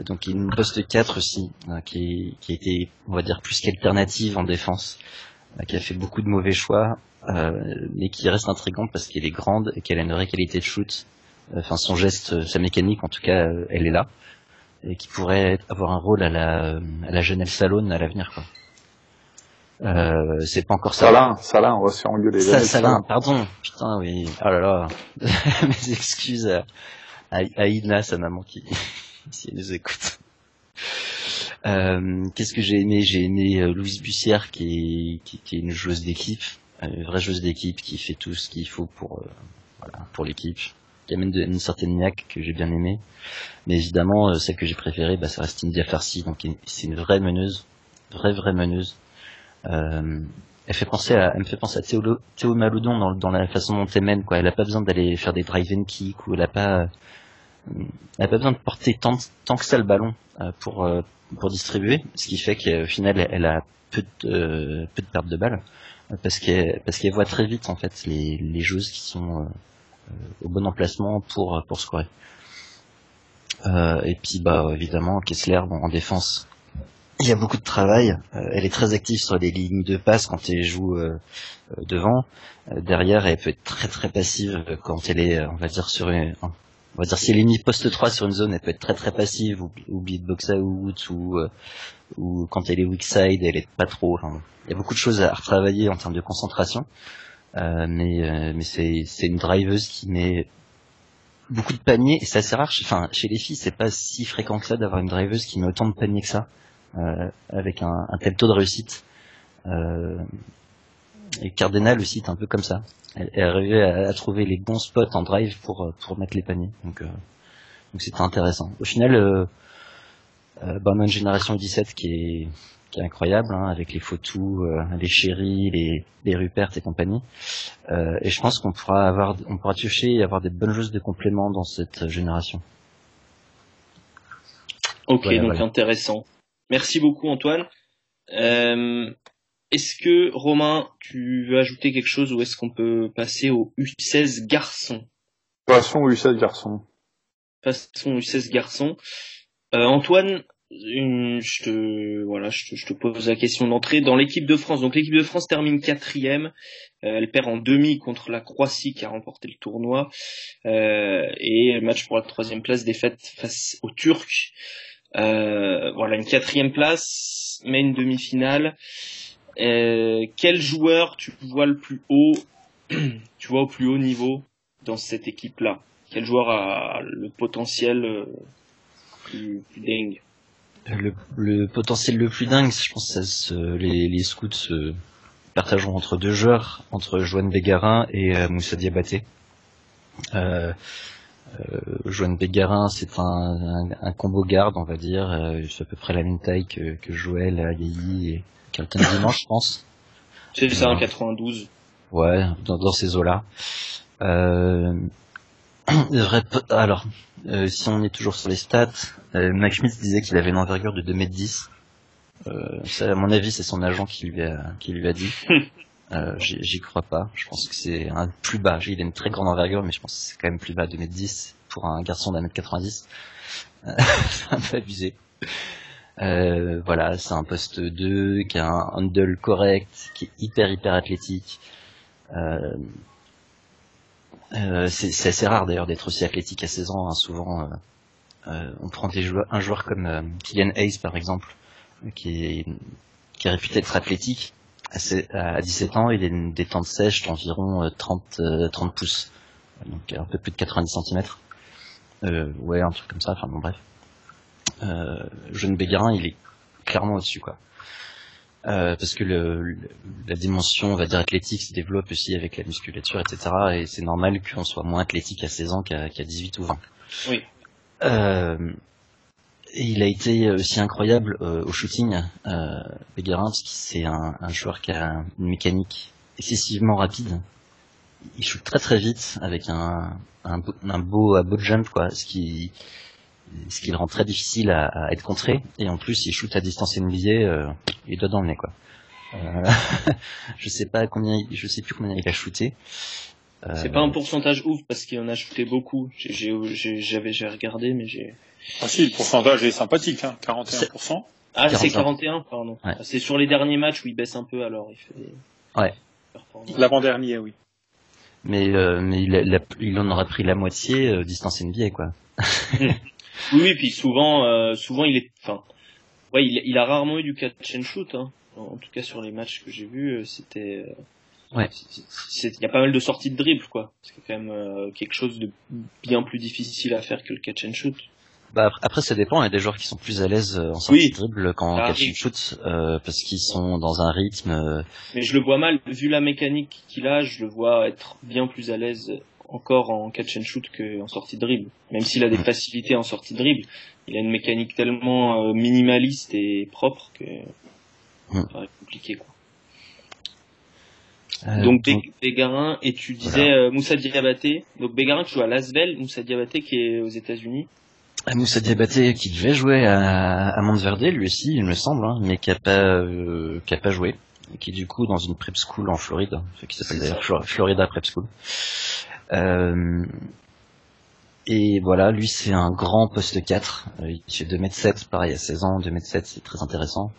Speaker 3: Donc une poste 4 aussi hein, qui, qui été on va dire plus qu'alternative en défense qui a fait beaucoup de mauvais choix mais qui reste intrigante parce qu'elle est grande et qu'elle a une vraie qualité de shoot enfin son geste, sa mécanique en tout cas, euh, elle est là et qui pourrait avoir un rôle à la à la Genève Salone à l'avenir quoi. Euh, c'est pas encore ça.
Speaker 4: Salin, Salin, on va se faire engueuler.
Speaker 3: Ça, Salin, pardon. Putain, oui. Oh là là. Mes excuses à, à, Ina, sa maman qui, si elle nous écoute. Euh, Qu'est-ce que j'ai aimé? J'ai aimé euh, Louise Bussière qui est, qui, qui est une joueuse d'équipe, une vraie joueuse d'équipe qui fait tout ce qu'il faut pour, euh, voilà, pour l'équipe qui amène une certaine niaque que j'ai bien aimé. Mais évidemment, euh, celle que j'ai préférée, bah, ça reste India Farsi. Donc c'est une vraie meneuse, vraie vraie meneuse. Euh, elle fait penser à, elle me fait penser à Théo, Maloudon dans, dans la façon dont elle mène. Quoi. Elle a pas besoin d'aller faire des drive and kick ou elle a pas, elle a pas besoin de porter tant, tant que ça le ballon euh, pour euh, pour distribuer. Ce qui fait qu'au final, elle a peu de peu de de balles parce qu'elle parce qu'elle voit très vite en fait les les joueuses qui sont au bon emplacement pour pour scorer. Euh, et puis bah évidemment Kessler bon, en défense il y a beaucoup de travail. Euh, elle est très active sur les lignes de passe quand elle joue euh, devant. derrière, elle peut être très très passive quand elle est, on va dire, sur un, on va dire si elle est mise poste 3 sur une zone, elle peut être très très passive, ou, ou beatbox out, ou, euh, ou quand elle est weak side, elle est pas trop. Il y a beaucoup de choses à retravailler en termes de concentration. Euh, mais euh, mais c'est c'est une driveuse qui met beaucoup de paniers et c'est assez rare. Enfin, chez les filles, c'est pas si fréquent que ça d'avoir une driveuse qui met autant de paniers que ça, euh, avec un, un, tel taux de réussite. Euh, et Cardinal aussi est un peu comme ça. Elle est arrivée à, trouver les bons spots en drive pour pour mettre les paniers. Donc euh, donc c'était intéressant. Au final, euh, euh, bah, on a une génération 17 qui est qui est incroyable, hein, avec les photos, euh, les chéris, les, les Rupert et compagnie. Euh, et je pense qu'on pourra avoir, on pourra toucher et avoir des bonnes choses de complément dans cette génération.
Speaker 1: Ok, voilà, donc voilà. intéressant. Merci beaucoup Antoine. Euh, est-ce que Romain, tu veux ajouter quelque chose ou est-ce qu'on peut passer au U16 garçon?
Speaker 4: Passons au U16 garçon.
Speaker 1: Passons au U16 garçon. Euh, Antoine, je te voilà, je te, pose la question d'entrée dans l'équipe de France. Donc l'équipe de France termine quatrième. Euh, elle perd en demi contre la Croatie qui a remporté le tournoi euh, et match pour la troisième place défaite face aux Turcs. Euh, voilà une quatrième place, mais une demi-finale. Euh, quel joueur tu vois le plus haut, tu vois au plus haut niveau dans cette équipe-là? Quel joueur a le potentiel euh, plus, plus dingue?
Speaker 3: Le, le, potentiel le plus dingue, je pense ça les, les scouts se partageront entre deux joueurs, entre Joanne Bégarin et euh, Moussa Diabaté. Euh, euh, Joanne Bégarin, c'est un, un, un, combo garde, on va dire. Euh, c'est à peu près la même taille que, que Joël, Agaï et Carlton Dimanche, je pense.
Speaker 1: C'est ça, en 92.
Speaker 3: Ouais, dans, dans ces eaux-là. Euh, alors, euh, si on est toujours sur les stats, euh, Max Schmidt disait qu'il avait une envergure de 2m10. Euh, ça, à mon avis, c'est son agent qui lui a, qui lui a dit. Euh, J'y crois pas. Je pense que c'est un plus bas. Il a une très grande envergure, mais je pense que c'est quand même plus bas, 2m10 pour un garçon d'un mètre 90. c'est un peu abusé. Euh, voilà, c'est un poste 2 qui a un handle correct, qui est hyper hyper athlétique. Euh, euh, c'est assez rare d'ailleurs d'être aussi athlétique à 16 ans. Hein. Souvent, euh, euh, on prend des joueurs, un joueur comme euh, Kylian Hayes par exemple, qui est, qui est réputé être athlétique. À, à 17 ans, il a une détente sèche d'environ 30, 30 pouces, donc un peu plus de 90 cm. ouais, un truc comme ça. Enfin bon, bref. Jeune Bégarin, il est clairement au-dessus, quoi. Euh, parce que le, le, la dimension, on va dire athlétique, se développe aussi avec la musculature, etc. Et c'est normal qu'on soit moins athlétique à 16 ans qu'à qu 18 ou 20.
Speaker 1: Oui.
Speaker 3: Euh, et il a été aussi incroyable euh, au shooting, euh, Bégarin, parce que c'est un, un, joueur qui a une mécanique excessivement rapide. Il shoot très très vite avec un, un, un beau, un beau jump, quoi, ce qui ce qui le rend très difficile à, à, être contré. Et en plus, il shoot à distance NBA, euh, il doit dans le nez, quoi. Euh, je sais pas combien, je sais plus combien il a shooté.
Speaker 1: Euh, c'est pas un pourcentage ouf parce qu'il en a shooté beaucoup. J'avais j'ai regardé, mais j'ai.
Speaker 2: Ah si, le pourcentage est sympathique, hein, 41%.
Speaker 1: Ah, c'est 41, pardon. Ouais. C'est sur les derniers matchs où il baisse un peu, alors il fait.
Speaker 3: Ouais.
Speaker 2: L'avant-dernier, oui.
Speaker 3: Mais, euh, mais il, a, il, en aura pris la moitié euh, distance NBA, quoi.
Speaker 1: Oui, oui, puis souvent, euh, souvent il est, enfin, ouais, il, il, a rarement eu du catch and shoot. Hein. En tout cas, sur les matchs que j'ai vus, c'était,
Speaker 3: ouais,
Speaker 1: il y a pas mal de sorties de dribble, quoi. C'est quand même euh, quelque chose de bien plus difficile à faire que le catch and shoot.
Speaker 3: Bah après ça dépend, il y a des joueurs qui sont plus à l'aise en sortie oui, de dribble qu'en catch and shoot euh, parce qu'ils sont dans un rythme. Euh,
Speaker 1: Mais je le vois mal, vu la mécanique qu'il a, je le vois être bien plus à l'aise encore en catch and shoot qu'en sortie de dribble. Même s'il a des facilités en sortie de dribble, il a une mécanique tellement euh, minimaliste et propre que ça paraît compliqué quoi. Euh, donc, Bégarin et tu disais voilà. euh, Moussa Diabaté. Donc Bégarin qui joue à Lasvel, Moussa Diabaté qui est aux États-Unis.
Speaker 3: Ah, Moussa Diabaté qui devait jouer à, à Montverde lui aussi, il me semble, hein, mais qui a pas euh, qui a pas joué, qui est du coup dans une prep school en Floride, qui s'appelle d'ailleurs Florida Prep School. Euh, et voilà, lui c'est un grand poste 4, euh, il fait 2m7, pareil à 16 ans, 2m7 c'est très intéressant,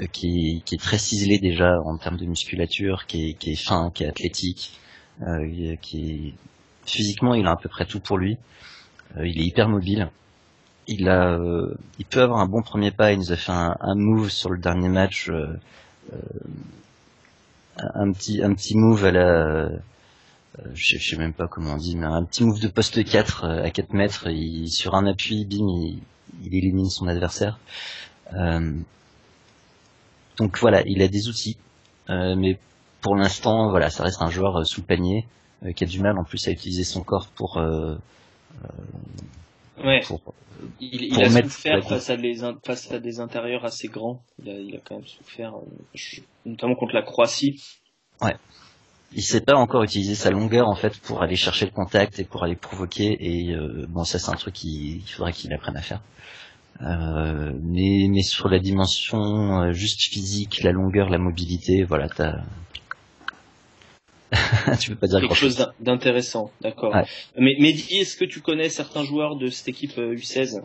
Speaker 3: euh, qui, est très ciselé déjà en termes de musculature, qui est, fin, qui est athlétique, qui est... physiquement il a à peu près tout pour lui. il est hyper mobile. Il a, il peut avoir un bon premier pas. Il nous a fait un, un move sur le dernier match, un petit, un petit move à la, je, sais même pas comment on dit, mais un petit move de poste 4 à 4 mètres. Il, sur un appui, bing, il, il élimine son adversaire. Euh, donc voilà, il a des outils, euh, mais pour l'instant, voilà, ça reste un joueur euh, sous le panier qui a du mal en plus à utiliser son corps pour.
Speaker 1: ouais. il, a souffert face à, des, face à des intérieurs assez grands. Il a, il a quand même souffert, notamment contre la Croatie.
Speaker 3: Ouais. Il sait pas encore utiliser sa longueur en fait pour aller chercher le contact et pour aller provoquer. Et bon, ça c'est un truc qu'il faudrait qu'il apprenne à faire. Euh, mais, mais sur la dimension euh, juste physique, la longueur, la mobilité, voilà, t'as... tu peux pas dire
Speaker 1: quelque chose d'intéressant, d'accord. Mais Mehdi, est-ce que tu connais certains joueurs de cette équipe U16 euh,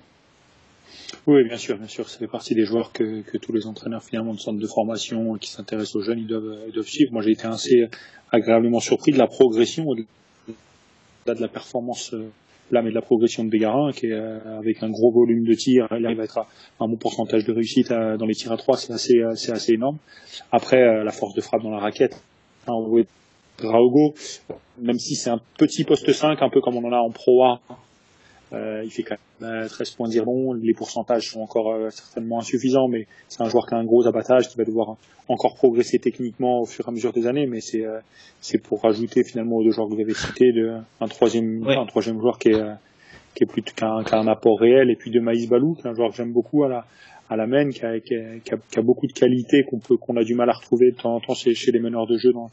Speaker 2: Oui, bien sûr, bien sûr. Ça fait partie des joueurs que, que tous les entraîneurs finalement de centre de formation qui s'intéressent aux jeunes, ils doivent, ils suivre. Moi, j'ai été assez agréablement surpris de la progression, de la performance là mais de la progression de Bégarin qui est euh, avec un gros volume de tir il arrive à être à un bon pourcentage de réussite dans les tirs à 3 c'est assez c'est assez énorme après euh, la force de frappe dans la raquette hein, Draogo même si c'est un petit poste 5 un peu comme on en a en Pro A euh, il fait quand même 13 points d'Iron. Les pourcentages sont encore euh, certainement insuffisants, mais c'est un joueur qui a un gros abattage, qui va devoir encore progresser techniquement au fur et à mesure des années. Mais c'est euh, c'est pour rajouter finalement aux deux joueurs que vous avez cités de, un troisième un troisième joueur qui est qui est plus qu'un un apport réel et puis de Maïs Balou, qui est un joueur que j'aime beaucoup à la à la main, qui a, qui a, qui a, beaucoup de qualités qu'on peut qu'on a du mal à retrouver de temps en temps chez, chez les meneurs de jeu dans,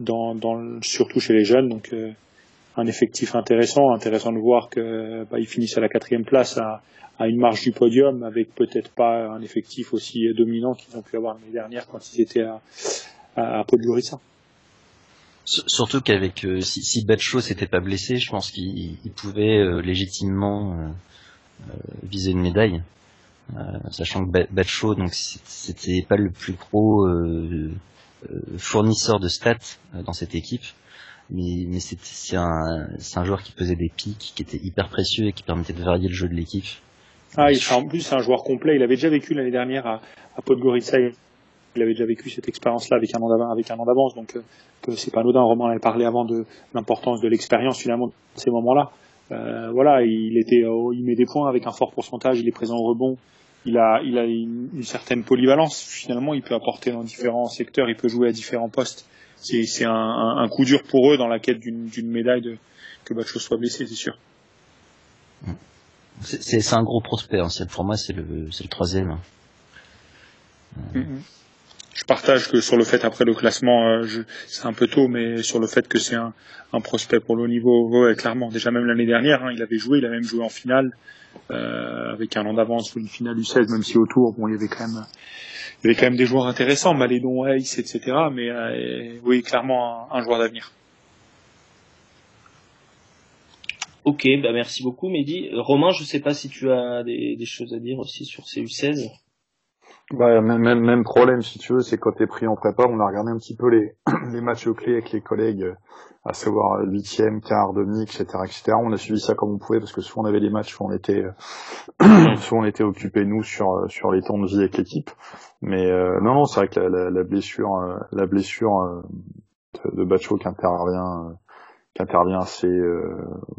Speaker 2: dans, dans surtout chez les jeunes. Donc un effectif intéressant, intéressant de voir que bah, ils finissent à la quatrième place à, une marge du podium avec peut-être pas un effectif aussi dominant qu'ils ont pu avoir l'année dernière quand ils étaient à, à, à Podgorica.
Speaker 3: Surtout qu'avec euh, si, si Batcho s'était pas blessé, je pense qu'il pouvait euh, légitimement euh, viser une médaille, sachant que Batcho donc c'était pas le plus gros fournisseur de stats dans cette équipe mais, mais c'est un, joueur qui faisait des pics, qui était hyper précieux et qui permettait de varier le jeu de l'équipe.
Speaker 2: Ah, en plus, c'est un joueur complet. Il avait déjà vécu l'année dernière à, à Podgorica. Il avait déjà vécu cette expérience-là avec un an d'avance. Donc, euh, c'est pas anodin. Romain avait parlé avant de l'importance de l'expérience finalement de ces moments-là. Euh, voilà, il était, euh, il met des points avec un fort pourcentage. Il est présent au rebond. Il a, il a une certaine polyvalence. Finalement, il peut apporter dans différents secteurs. Il peut jouer à différents postes c'est un, un, coup dur pour eux dans la quête d'une médaille de, que Bacho soit blessé, c'est sûr.
Speaker 3: C'est un gros prospect. Hein. Pour moi, c'est le, le troisième. Hein.
Speaker 2: Mm-hmm. Je partage que sur le fait après le classement, euh, c'est un peu tôt, mais sur le fait que c'est un, un, prospect pour le haut niveau, ouais, clairement. Déjà même l'année dernière, hein, il avait joué, il a même joué en finale euh, avec un an d'avance ou une finale U16, même si autour, bon, il y avait quand même il y avait quand même des joueurs intéressants, Malédon, Ace, etc. Mais euh, oui, clairement un, joueur d'avenir.
Speaker 1: Ok, bah merci beaucoup Mehdi. Romain, je sais pas si tu as des, choses à dire aussi sur ces U16.
Speaker 4: Bah, même, même, problème si tu veux, c'est quand t'es pris en prépa, on a regardé un petit peu les, les matchs clés avec les collègues, à savoir huitième, quart, demi, etc., etc. On a suivi ça comme on pouvait parce que soit on avait des matchs, où on était, soit on était occupés nous sur sur les temps de vie avec l'équipe. Mais euh, non, non, c'est vrai que la, la, blessure, euh, la blessure euh, de, de Bacho qui intervient, qui intervient, c'est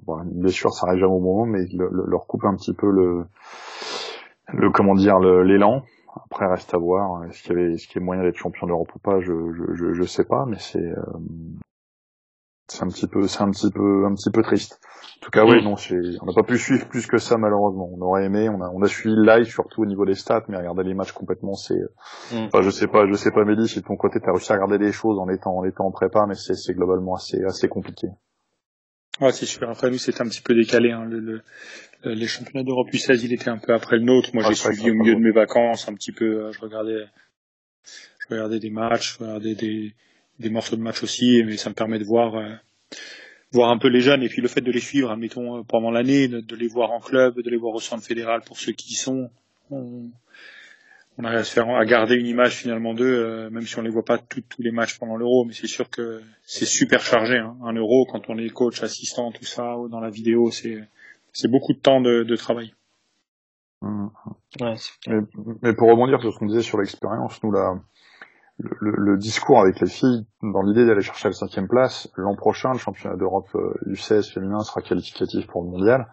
Speaker 4: bon, une blessure, ça arrive jamais au moment, mais le, leur coupe un petit peu le, le comment dire, l'élan. Après, reste à voir. Est-ce qu'il y avait, est-ce qu'il y a moyen d'être champion d'Europe ou pas Je, je, je, je sais pas, mais c'est, c'est un petit peu, c'est un petit peu, un petit peu triste. En tout cas, oui, non, on n'a pas pu suivre plus que ça malheureusement. On aurait aimé, on a, on a suivi le live surtout au niveau des stats, mais regarder les matchs complètement, c'est, mm. enfin, je sais pas, je sais pas, Mehdi, si de ton côté t'as réussi à regarder des choses en étant, en étant en prépa, mais c'est, c'est globalement assez, assez compliqué.
Speaker 2: Ouais, c'est super. Après, nous, c'était un petit peu décalé. Hein. Le, le, les championnats d'Europe U16, il était un peu après le nôtre. Moi, j'ai suivi au milieu de mes vacances un petit peu. Euh, je regardais, je regardais des matchs, je regardais des, des morceaux de match aussi, mais ça me permet de voir. Euh, voir un peu les jeunes et puis le fait de les suivre, admettons, euh, pendant l'année, de, les voir en club, de les voir au centre fédéral pour ceux qui y sont, on, on arrive à se faire, à garder une image finalement d'eux, euh, même si on les voit pas tous les matchs pendant l'euro, mais c'est sûr que c'est super chargé, hein. un euro quand on est coach, assistant, tout ça, dans la vidéo, c'est c'est beaucoup de temps de, de travail.
Speaker 4: Mmh. Ouais, mais, mais, pour rebondir sur ce qu'on disait sur l'expérience, nous là, le, le, discours avec les filles dans l'idée d'aller chercher la cinquième place. L'an prochain, le championnat d'Europe U16 euh, féminin sera qualificatif pour le mondial,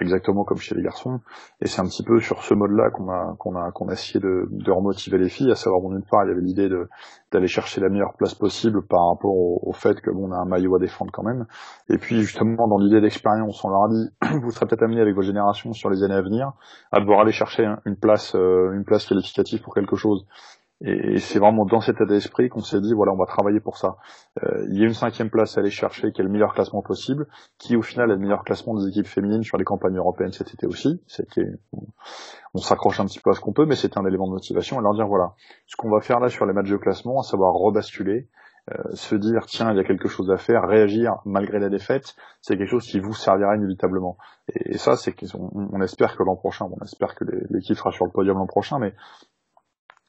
Speaker 4: exactement comme chez les garçons. Et c'est un petit peu sur ce mode-là qu'on a qu'on a qu'on a essayé de, de remotiver les filles, à savoir d'une part, il y avait l'idée de d'aller chercher la meilleure place possible par rapport au, fait que bon, on a un maillot à défendre quand même. Et puis justement dans l'idée d'expérience, on leur a dit vous serez peut-être amenés avec vos générations sur les années à venir à devoir aller chercher une place euh, une place qualificative pour quelque chose. Et, c'est vraiment dans cet état d'esprit qu'on s'est dit, voilà, on va travailler pour ça. Euh, il y a une cinquième place à aller chercher, qui est le meilleur classement possible, qui au final est le meilleur classement des équipes féminines sur les campagnes européennes cet été aussi. C'était, on, s'accroche un petit peu à ce qu'on peut, mais c'était un élément de motivation. Et leur dire, voilà, ce qu'on va faire là sur les matchs de classement, à savoir rebasculer, euh, se dire tiens il y a quelque chose à faire, réagir malgré la défaite, c'est quelque chose qui vous servira inévitablement. Et, ça c'est qu'on on espère que l'an prochain, on espère que l'équipe sera sur le podium l'an prochain, mais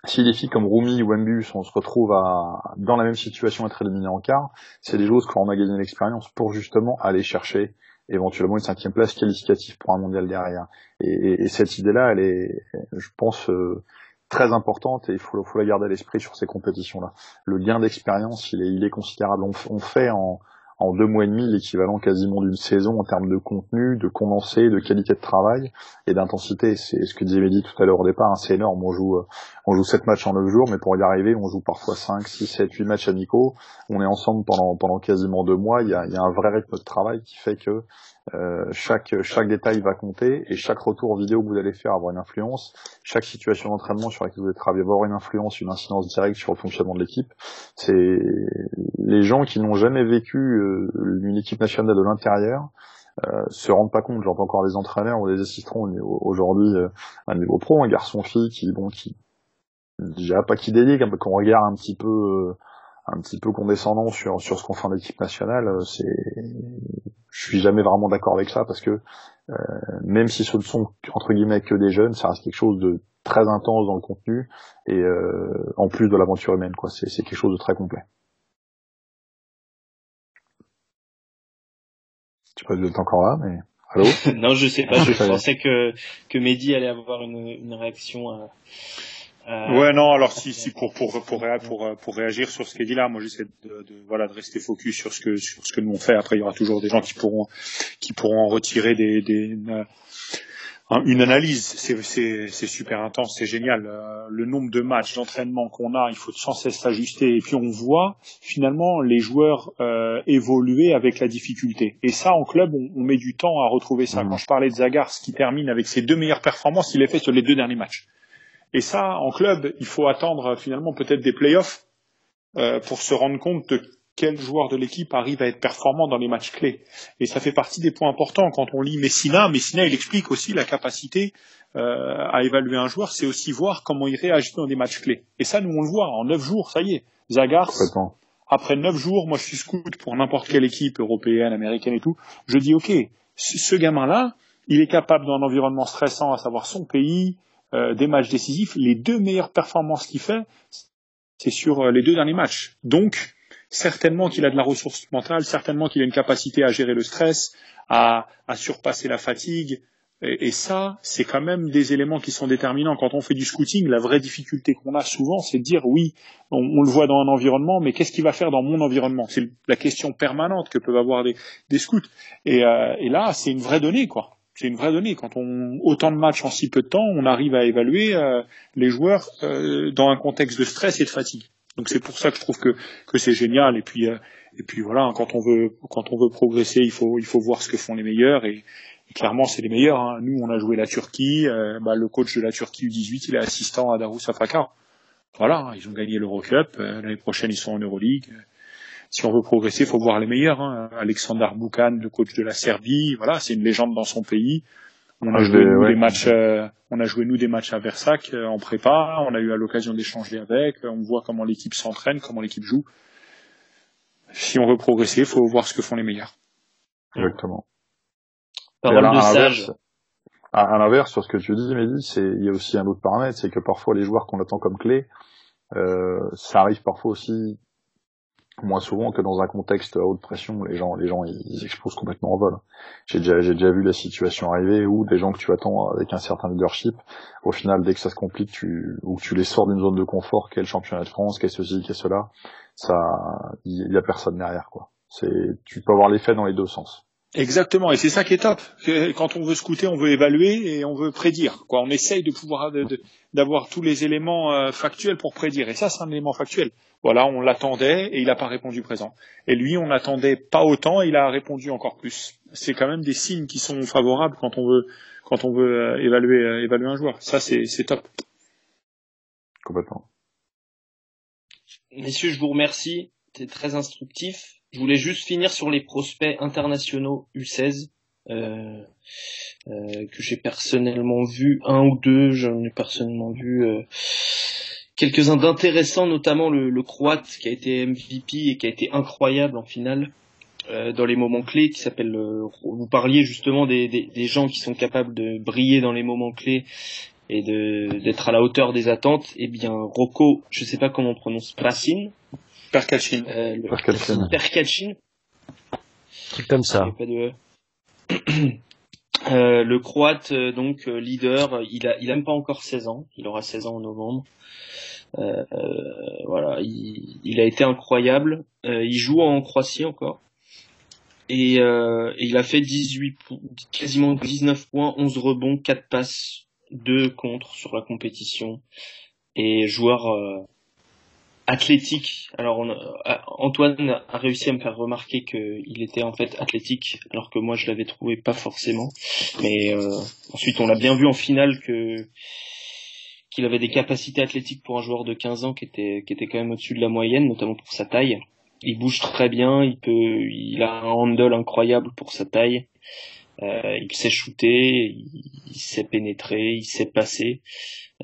Speaker 4: si des filles comme Rumi ou Mbus, on se retrouve à, dans la même situation, à être éliminées en quart, c'est des joueuses qui auront gagné l'expérience pour justement aller chercher éventuellement une cinquième place qualificative pour un mondial derrière. Et, cette idée-là, elle est, je pense, euh, très importante et il faut, la garder à l'esprit sur ces compétitions-là. Le gain d'expérience, il est considérable. on fait en, en deux mois et demi l'équivalent quasiment d'une saison en termes de contenu, de condensé, de qualité de travail et d'intensité. C'est ce que disait Mehdi tout à l'heure au départ, hein, c'est énorme. On joue, euh, on joue sept matchs en neuf jours, mais pour y arriver, on joue parfois cinq, six, sept, huit matchs amicaux. On est ensemble pendant pendant quasiment deux mois. Il y a, il y a un vrai rythme de travail qui fait que euh, chaque chaque détail va compter et chaque retour vidéo que vous allez faire avoir une influence. Chaque situation d'entraînement sur laquelle vous allez travailler va avoir une influence, une incidence directe sur le fonctionnement de l'équipe. C'est les gens qui n'ont jamais vécu euh, une équipe nationale de l'intérieur euh, se rendent pas compte. J'entends encore des entraîneurs ou des assistants aujourd'hui euh, à niveau pro, un garçon fille qui bon qui déjà pas qui déligue, qu'on regarde un petit peu un petit peu condescendant sur sur ce qu'on fait en équipe nationale, c'est je suis jamais vraiment d'accord avec ça parce que euh, même si ce ne sont entre guillemets que des jeunes, ça reste quelque chose de très intense dans le contenu et euh, en plus de l'aventure humaine quoi, c'est c'est quelque chose de très complet. Je sais pas si vous êtes encore là, mais allô
Speaker 1: Non, je sais pas. Je pensais que que Mehdi allait avoir une, une réaction. À
Speaker 2: euh, ouais, non. Alors si, si pour pour pour pour pour réagir sur ce qu'est dit là, moi j'essaie de, de, voilà de rester focus sur ce que sur ce que nous on fait. Après, il y aura toujours des gens qui pourront qui pourront en retirer des, des une analyse. C'est c'est c'est super intense, c'est génial. Euh, le nombre de matchs d'entraînement qu'on a, il faut sans cesse s'ajuster. Et puis on voit finalement les joueurs euh, évoluer avec la difficulté. Et ça, en club, on, on met du temps à retrouver ça. Mmh. Quand je parlais de Zagars qui termine avec ses deux meilleures performances, il est fait sur les deux derniers matchs. Et ça, en club, il faut attendre finalement peut-être des playoffs euh, pour se rendre compte de quel joueur de l'équipe arrive à être performant dans les matchs clés. Et ça fait partie des points importants quand on lit Messina. Messina, il explique aussi la capacité euh, à évaluer un joueur, c'est aussi voir comment il réagit dans des matchs clés. Et ça, nous, on le voit. En neuf jours, ça y est. Zagars, après neuf jours, moi je suis scout pour n'importe quelle équipe européenne, américaine et tout. Je dis, OK, ce gamin-là, il est capable dans un environnement stressant, à savoir son pays, euh, des matchs décisifs, les deux meilleures performances qu'il fait, c'est sur euh, les deux derniers matchs. Donc, certainement qu'il a de la ressource mentale, certainement qu'il a une capacité à gérer le stress, à, à surpasser la fatigue. Et, ça, c'est quand même des éléments qui sont déterminants. Quand on fait du scouting, la vraie difficulté qu'on a souvent, c'est de dire oui, on, on, le voit dans un environnement, mais qu'est-ce qu'il va faire dans mon environnement? C'est la question permanente que peuvent avoir des, des scouts. Et, euh, et là, c'est une vraie donnée, quoi c'est une vraie donnée. Quand on autant de matchs en si peu de temps, on arrive à évaluer euh, les joueurs euh, dans un contexte de stress et de fatigue. Donc c'est pour ça que je trouve que que c'est génial. Et puis euh, et puis voilà, quand on veut quand on veut progresser, il faut il faut voir ce que font les meilleurs et, clairement c'est les meilleurs. Hein. Nous on a joué la Turquie, bah, le coach de la Turquie U18 il est assistant à Darus Afakar. Voilà, hein, ils ont gagné l'Eurocup. L'année prochaine ils sont en Euroleague si on veut progresser, il faut voir les meilleurs. Hein. Alexander Boukan, le coach de la Serbie, voilà, c'est une légende dans son pays. On a joué nous des matchs, euh, on a joué nous des matchs à Versac euh, en prépa. On a eu l'occasion d'échanger avec. On voit comment l'équipe s'entraîne, comment l'équipe joue. Si on veut progresser, il faut voir ce que font les meilleurs.
Speaker 4: Exactement.
Speaker 1: Parole de sage.
Speaker 4: À, l'inverse, sur ce que tu dis, Mehdi, c'est il y a aussi un autre paramètre, c'est que parfois les joueurs qu'on attend comme clés, euh, ça arrive parfois aussi moins souvent que dans un contexte à haute pression, les gens, les gens, ils explosent complètement en vol. J'ai déjà, j'ai déjà vu la situation arriver où des gens que tu attends avec un certain leadership, au final, dès que ça se complique, tu, ou que tu les sors d'une zone de confort, qu'est le championnat de France, qu'est ceci, qu'est cela, ça, il y a personne derrière, quoi. C'est, tu peux avoir l'effet dans les deux sens.
Speaker 2: Exactement, et c'est ça qui est top. Quand on veut scouter, on veut évaluer et on veut prédire. Quoi, on essaye de pouvoir d'avoir tous les éléments euh, factuels pour prédire. Et ça, c'est un élément factuel. Voilà, on l'attendait et il n'a pas répondu présent. Et lui, on n'attendait pas autant, et il a répondu encore plus. C'est quand même des signes qui sont favorables quand on veut quand on veut euh, évaluer euh, évaluer un joueur. Ça, c'est top.
Speaker 4: Complètement.
Speaker 1: Messieurs, je vous remercie. C'est très instructif. Je voulais juste finir sur les prospects internationaux U16 euh, euh, que j'ai personnellement vu un ou deux. J'en ai personnellement vu euh, quelques-uns d'intéressants, notamment le, le, croate qui a été MVP et qui a été incroyable en finale euh, dans les moments clés. Qui s'appelle. Euh, vous parliez justement des, des, des, gens qui sont capables de briller dans les moments clés et d'être à la hauteur des attentes. Eh bien, Rocco, je sais pas comment on prononce, Prasin,
Speaker 2: Perkachin.
Speaker 1: Euh. Perkachin.
Speaker 3: Truc comme ça.
Speaker 1: Euh, le croate euh, donc euh, leader, il a il a même pas encore 16 ans, il aura 16 ans en novembre. Euh, voilà, il, il, a été incroyable. il joue en Croatie encore. Et, et, il a fait 18 quasiment 19 points, 11 rebonds, 4 passes, 2 contre sur la compétition. Et joueur athlétique. Alors on Antoine a réussi à me faire remarquer qu'il était en fait athlétique, alors que moi je l'avais trouvé pas forcément. Mais euh, ensuite on l'a bien vu en finale que qu'il avait des capacités athlétiques pour un joueur de 15 ans qui était qui était quand même au-dessus de la moyenne, notamment pour sa taille. Il bouge très bien, il peut, il a un handle incroyable pour sa taille. Euh, il sait shooter, il, sait pénétrer, il sait passer.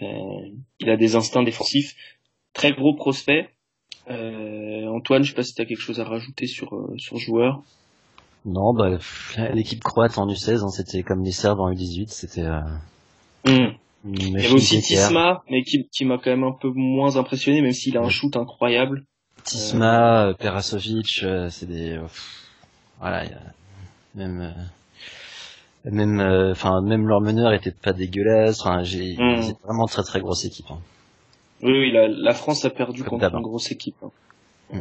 Speaker 1: Euh, il a des instincts défensifs très gros prospect. Euh, Antoine, je sais pas si tu as quelque chose à rajouter sur euh, sur joueur.
Speaker 3: Non, bah l'équipe croate en U16, hein, c'était comme les Serbes en U18, c'était. Euh,
Speaker 1: hmm. Il y avait aussi Tisma, mais qui, qui m'a quand même un peu moins impressionné, même s'il a un shoot incroyable.
Speaker 3: Tisma. Perasovic, c'est des. voilà, y a... même. Même, enfin, même leur meneur était pas dégueulasse. Enfin, j'ai hmm. vraiment très très grosse équipe. Hein.
Speaker 1: Oui, oui la, la, France a perdu contre une grosse équipe. Hein. Mm.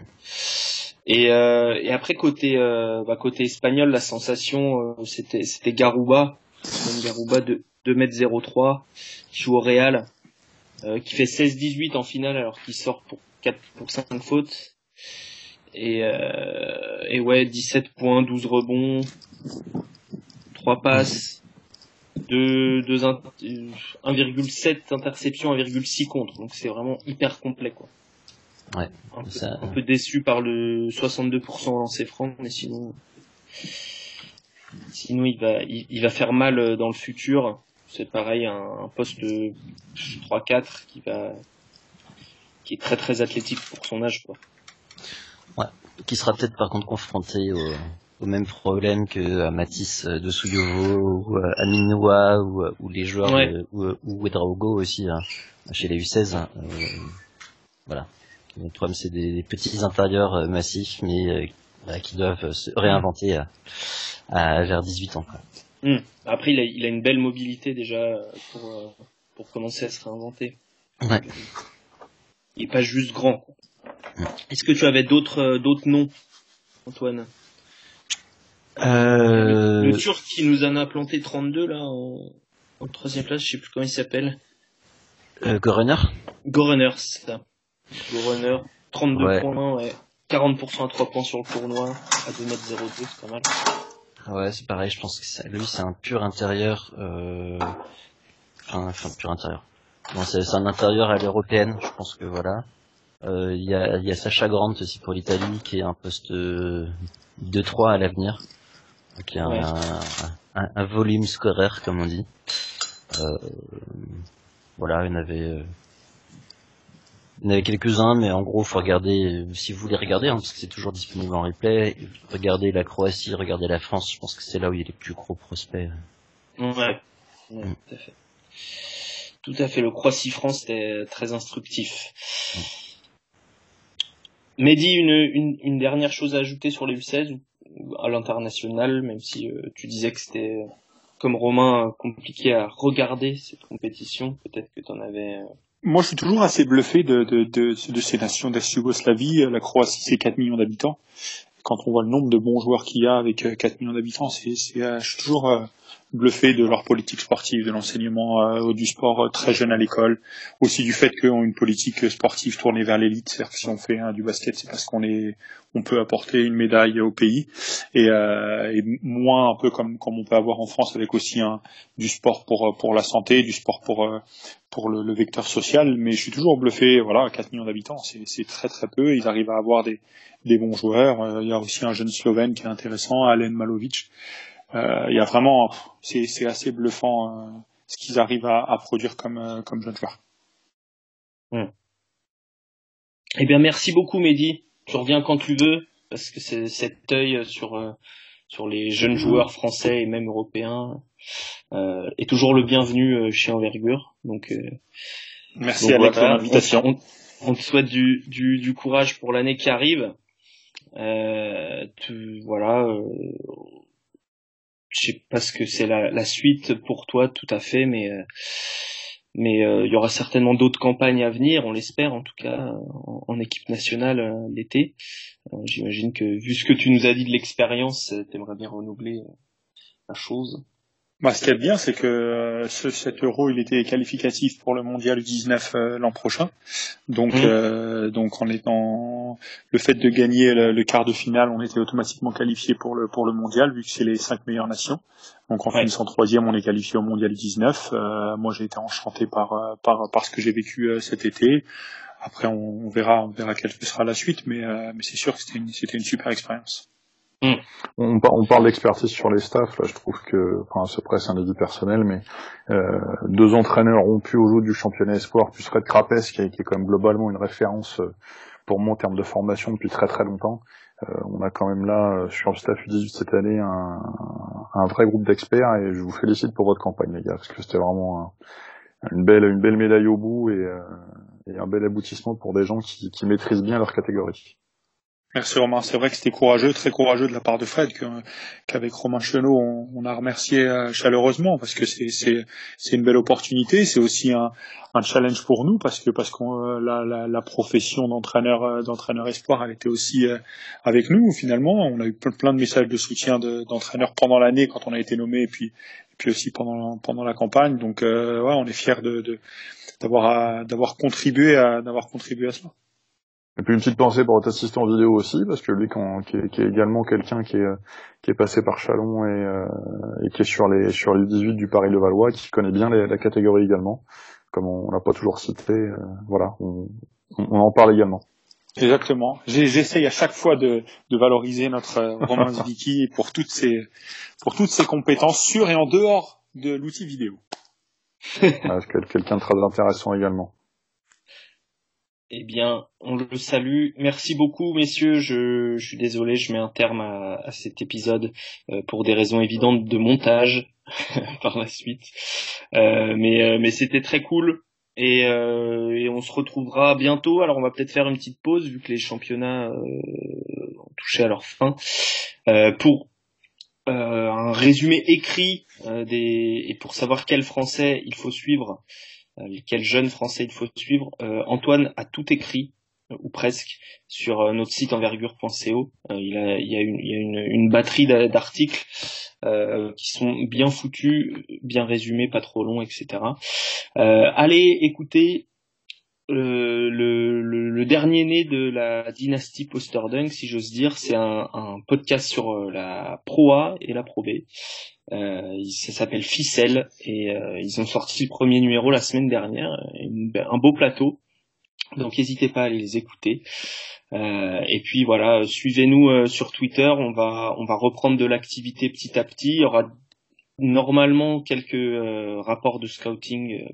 Speaker 1: Et, euh, et, après côté euh, bah, côté espagnol, la sensation euh, c'était c'était Garouba, Garouba de 2 m 03 qui joue au Real, euh, qui fait 16-18 en finale alors qu'il sort pour 4 pour 5 fautes. Et, euh, et ouais, 17 points, 12 rebonds, 3 passes, 1,7 interceptions, 1,6 contre. Donc c'est vraiment hyper complet quoi.
Speaker 3: Ouais.
Speaker 1: Un, peu, déçu par le 62% lancé franc, mais sinon, sinon il va, il, va faire mal dans le futur. C'est pareil, un, poste 3-4 qui va, qui est très très athlétique pour son âge quoi.
Speaker 3: Ouais. Qui sera peut-être par contre confronté au, au même problème que à Matisse de Souyovo ou à Minoua ou, ou, les joueurs de, ou, ou aussi hein, chez les U16 hein, euh, voilà le problème c'est des, petits intérieurs euh, massifs mais euh, qui doivent se réinventer à, à vers 18 ans quoi.
Speaker 1: Hmm. après il a, il a une belle mobilité déjà pour pour commencer à se réinventer
Speaker 3: ouais.
Speaker 1: il est pas juste grand hmm. est-ce que tu avais d'autres d'autres noms Antoine?
Speaker 3: Euh...
Speaker 1: Le, Turc qui nous en a planté 32 là en, en troisième place, je sais plus comment il s'appelle.
Speaker 3: Euh, Gorenner
Speaker 1: Gorenner, c'est ça. Gorenner, 32 points, ouais. 40% à 3 points sur le tournoi, à 2m02, c'est pas mal.
Speaker 3: Ouais, c'est pareil, je pense que ça, lui c'est un pur intérieur, euh... enfin, enfin pur intérieur. Bon, c'est un intérieur à l'européenne, je pense que voilà. Euh, il y, a, y a Sacha Grant aussi pour l'Italie qui est un poste 2-3 à l'avenir qui a un, un, volume scolaire comme on dit. Euh, voilà, il y en avait, euh, il y en avait quelques-uns, mais en gros, faut regarder, si vous voulez regarder, hein, parce que c'est toujours disponible en replay, regardez la Croatie, regardez la France, je pense que c'est là où il y a les plus gros prospects.
Speaker 1: Ouais, mm. tout à fait. Tout à fait, le Croatie-France était très instructif. Mehdi, une, une, dernière chose à ajouter sur les U16 ou? À l'international, même si tu disais que c'était comme Romain compliqué à regarder cette compétition. Peut-être que tu en avais
Speaker 2: moi, je suis toujours assez bluffé de, de, de, ces nations d'ex-Yougoslavie. La Croatie, c'est 4 millions d'habitants. Quand on voit le nombre de bons joueurs qu'il y a avec 4 euh, millions d'habitants, c'est, euh, je suis toujours euh, bluffé de leur politique sportive, de l'enseignement du sport très jeune à l'école, aussi du fait qu'ils ont une politique sportive tournée vers l'élite. C'est-à-dire que si on fait du basket, c'est parce qu'on est, on peut apporter une médaille au pays, et, et moins un peu comme comme on peut avoir en France avec aussi un, du sport pour pour la santé, du sport pour pour le, le, vecteur social, mais je suis toujours bluffé. Voilà, 4 millions d'habitants, c'est très très peu. Ils arrivent à avoir des, des bons joueurs. Euh, il y a aussi un jeune Slovène qui est intéressant, Alen Malovic. Euh, il y a vraiment, c'est assez bluffant euh, ce qu'ils arrivent à, à, produire comme euh, comme jeunes joueurs.
Speaker 1: Hmm. Eh bien, merci beaucoup, Mehdi. Tu reviens quand tu veux, parce que c'est cet œil sur sur les jeunes joueurs français et même européens euh, est toujours le bienvenu chez Envergure. Donc, euh,
Speaker 2: merci Alex pour l'invitation.
Speaker 1: On, te souhaite du, du, du courage pour l'année qui arrive. Euh, tu, voilà, euh, je sais pas ce que c'est la, suite pour toi tout à fait, mais mais il y aura certainement d'autres campagnes à venir, on l'espère en tout cas en, équipe nationale l'été. J'imagine que vu ce que tu nous as dit de l'expérience, tu aimerais bien renouveler la chose.
Speaker 2: Bah, ce qui est bien, c'est que euh, ce, cet euro, il était qualificatif pour le mondial 19 euh, l'an prochain. Donc, mmh. euh, donc en étant le fait de gagner le, quart de finale, on était automatiquement qualifié pour le pour le mondial vu que c'est les cinq meilleures nations. Donc en ouais. finissant troisième, on est qualifié au mondial 19. Euh, moi, j'ai été enchanté par par par ce que j'ai vécu cet été. Après, on, on, verra on verra quelle sera la suite, mais mais c'est sûr que c'était une c'était une super expérience.
Speaker 4: Mm. On, on, parle d'expertise sur les staffs, là je trouve que, enfin c'est presque un avis personnel, mais euh, deux entraîneurs pu au jour du championnat espoir, plus Red Crapes qui, est, qui est quand même globalement une référence euh, pour moi en termes de formation depuis très très longtemps. Euh, on a quand même là sur le staff U18 cette année un, un vrai groupe d'experts et je vous félicite pour votre campagne les gars, parce que c'était vraiment un, une belle une belle médaille au bout et, un bel aboutissement pour des gens qui maîtrisent bien leur catégorie.
Speaker 2: Merci Romain. C'est vrai que c'était courageux, très courageux de la part de Fred, qu'avec Romain Chenot, on, a remercié euh, chaleureusement parce que c'est une belle opportunité. C'est aussi un, challenge pour nous parce que parce euh, la, profession d'entraîneur euh, d'entraîneur espoir, elle était aussi avec nous finalement. On a eu plein de messages de soutien d'entraîneurs pendant l'année quand on a été nommé, et puis puis aussi pendant la campagne. Donc on est fiers d'avoir contribué à d'avoir contribué à cela.
Speaker 4: Et puis une petite pensée pour votre assistant vidéo aussi, parce que lui, quand, qui, est, qui, est, également quelqu'un qui est, qui est passé par Chalon et, euh, et qui est sur les sur les 18 du Paris de Valois, qui connaît bien les, la catégorie également, comme on, l'a pas toujours cité. Euh, voilà, on, on, en parle également.
Speaker 2: Exactement. J'essaye à chaque fois de, de valoriser notre euh, Romain Zbiki pour toutes ses pour toutes ses compétences sur et en dehors de l'outil vidéo.
Speaker 4: ah, quelqu'un de très intéressant également.
Speaker 1: Eh bien, on le salue. Merci beaucoup, messieurs. Je, suis désolé, je mets un terme à, cet épisode euh, pour des raisons évidentes de montage par la suite. Euh, mais euh, mais c'était très cool. Et, et, on se retrouvera bientôt. Alors on va peut-être faire une petite pause vu que les championnats ont touché à leur fin pour un résumé écrit des et pour savoir quel français il faut suivre quel jeune français il faut suivre. Euh, Antoine a tout écrit ou presque sur notre site envergure.co. il, il y a une, batterie d'articles euh, qui sont bien foutus, bien résumés, pas trop longs, etc. Euh, allez écouter euh, le, le, le, dernier né de la dynastie Posterdunk, si j'ose dire, c'est un, un, podcast sur la Pro A et la Pro B. Euh, ça s'appelle Ficelle et euh, ils ont sorti le premier numéro la semaine dernière, un beau plateau. Donc n'hésitez pas à aller les écouter. Euh, et puis voilà, suivez-nous euh, sur Twitter. On va on va reprendre de l'activité petit à petit. Il y aura normalement quelques euh, rapports de scouting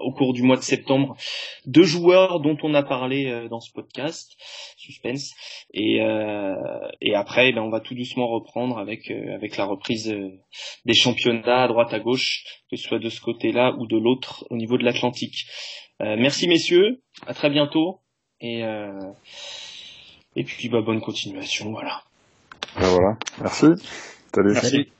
Speaker 1: au cours du mois de septembre deux joueurs dont on a parlé euh, dans ce podcast suspense et euh, et après ben on va tout doucement reprendre avec euh, avec la reprise des championnats à droite à gauche que ce soit de ce côté-là ou de l'autre au niveau de l'Atlantique merci messieurs à très bientôt et Et puis bah bonne continuation, voilà.
Speaker 4: Ben voilà, merci. Salut.
Speaker 2: Merci.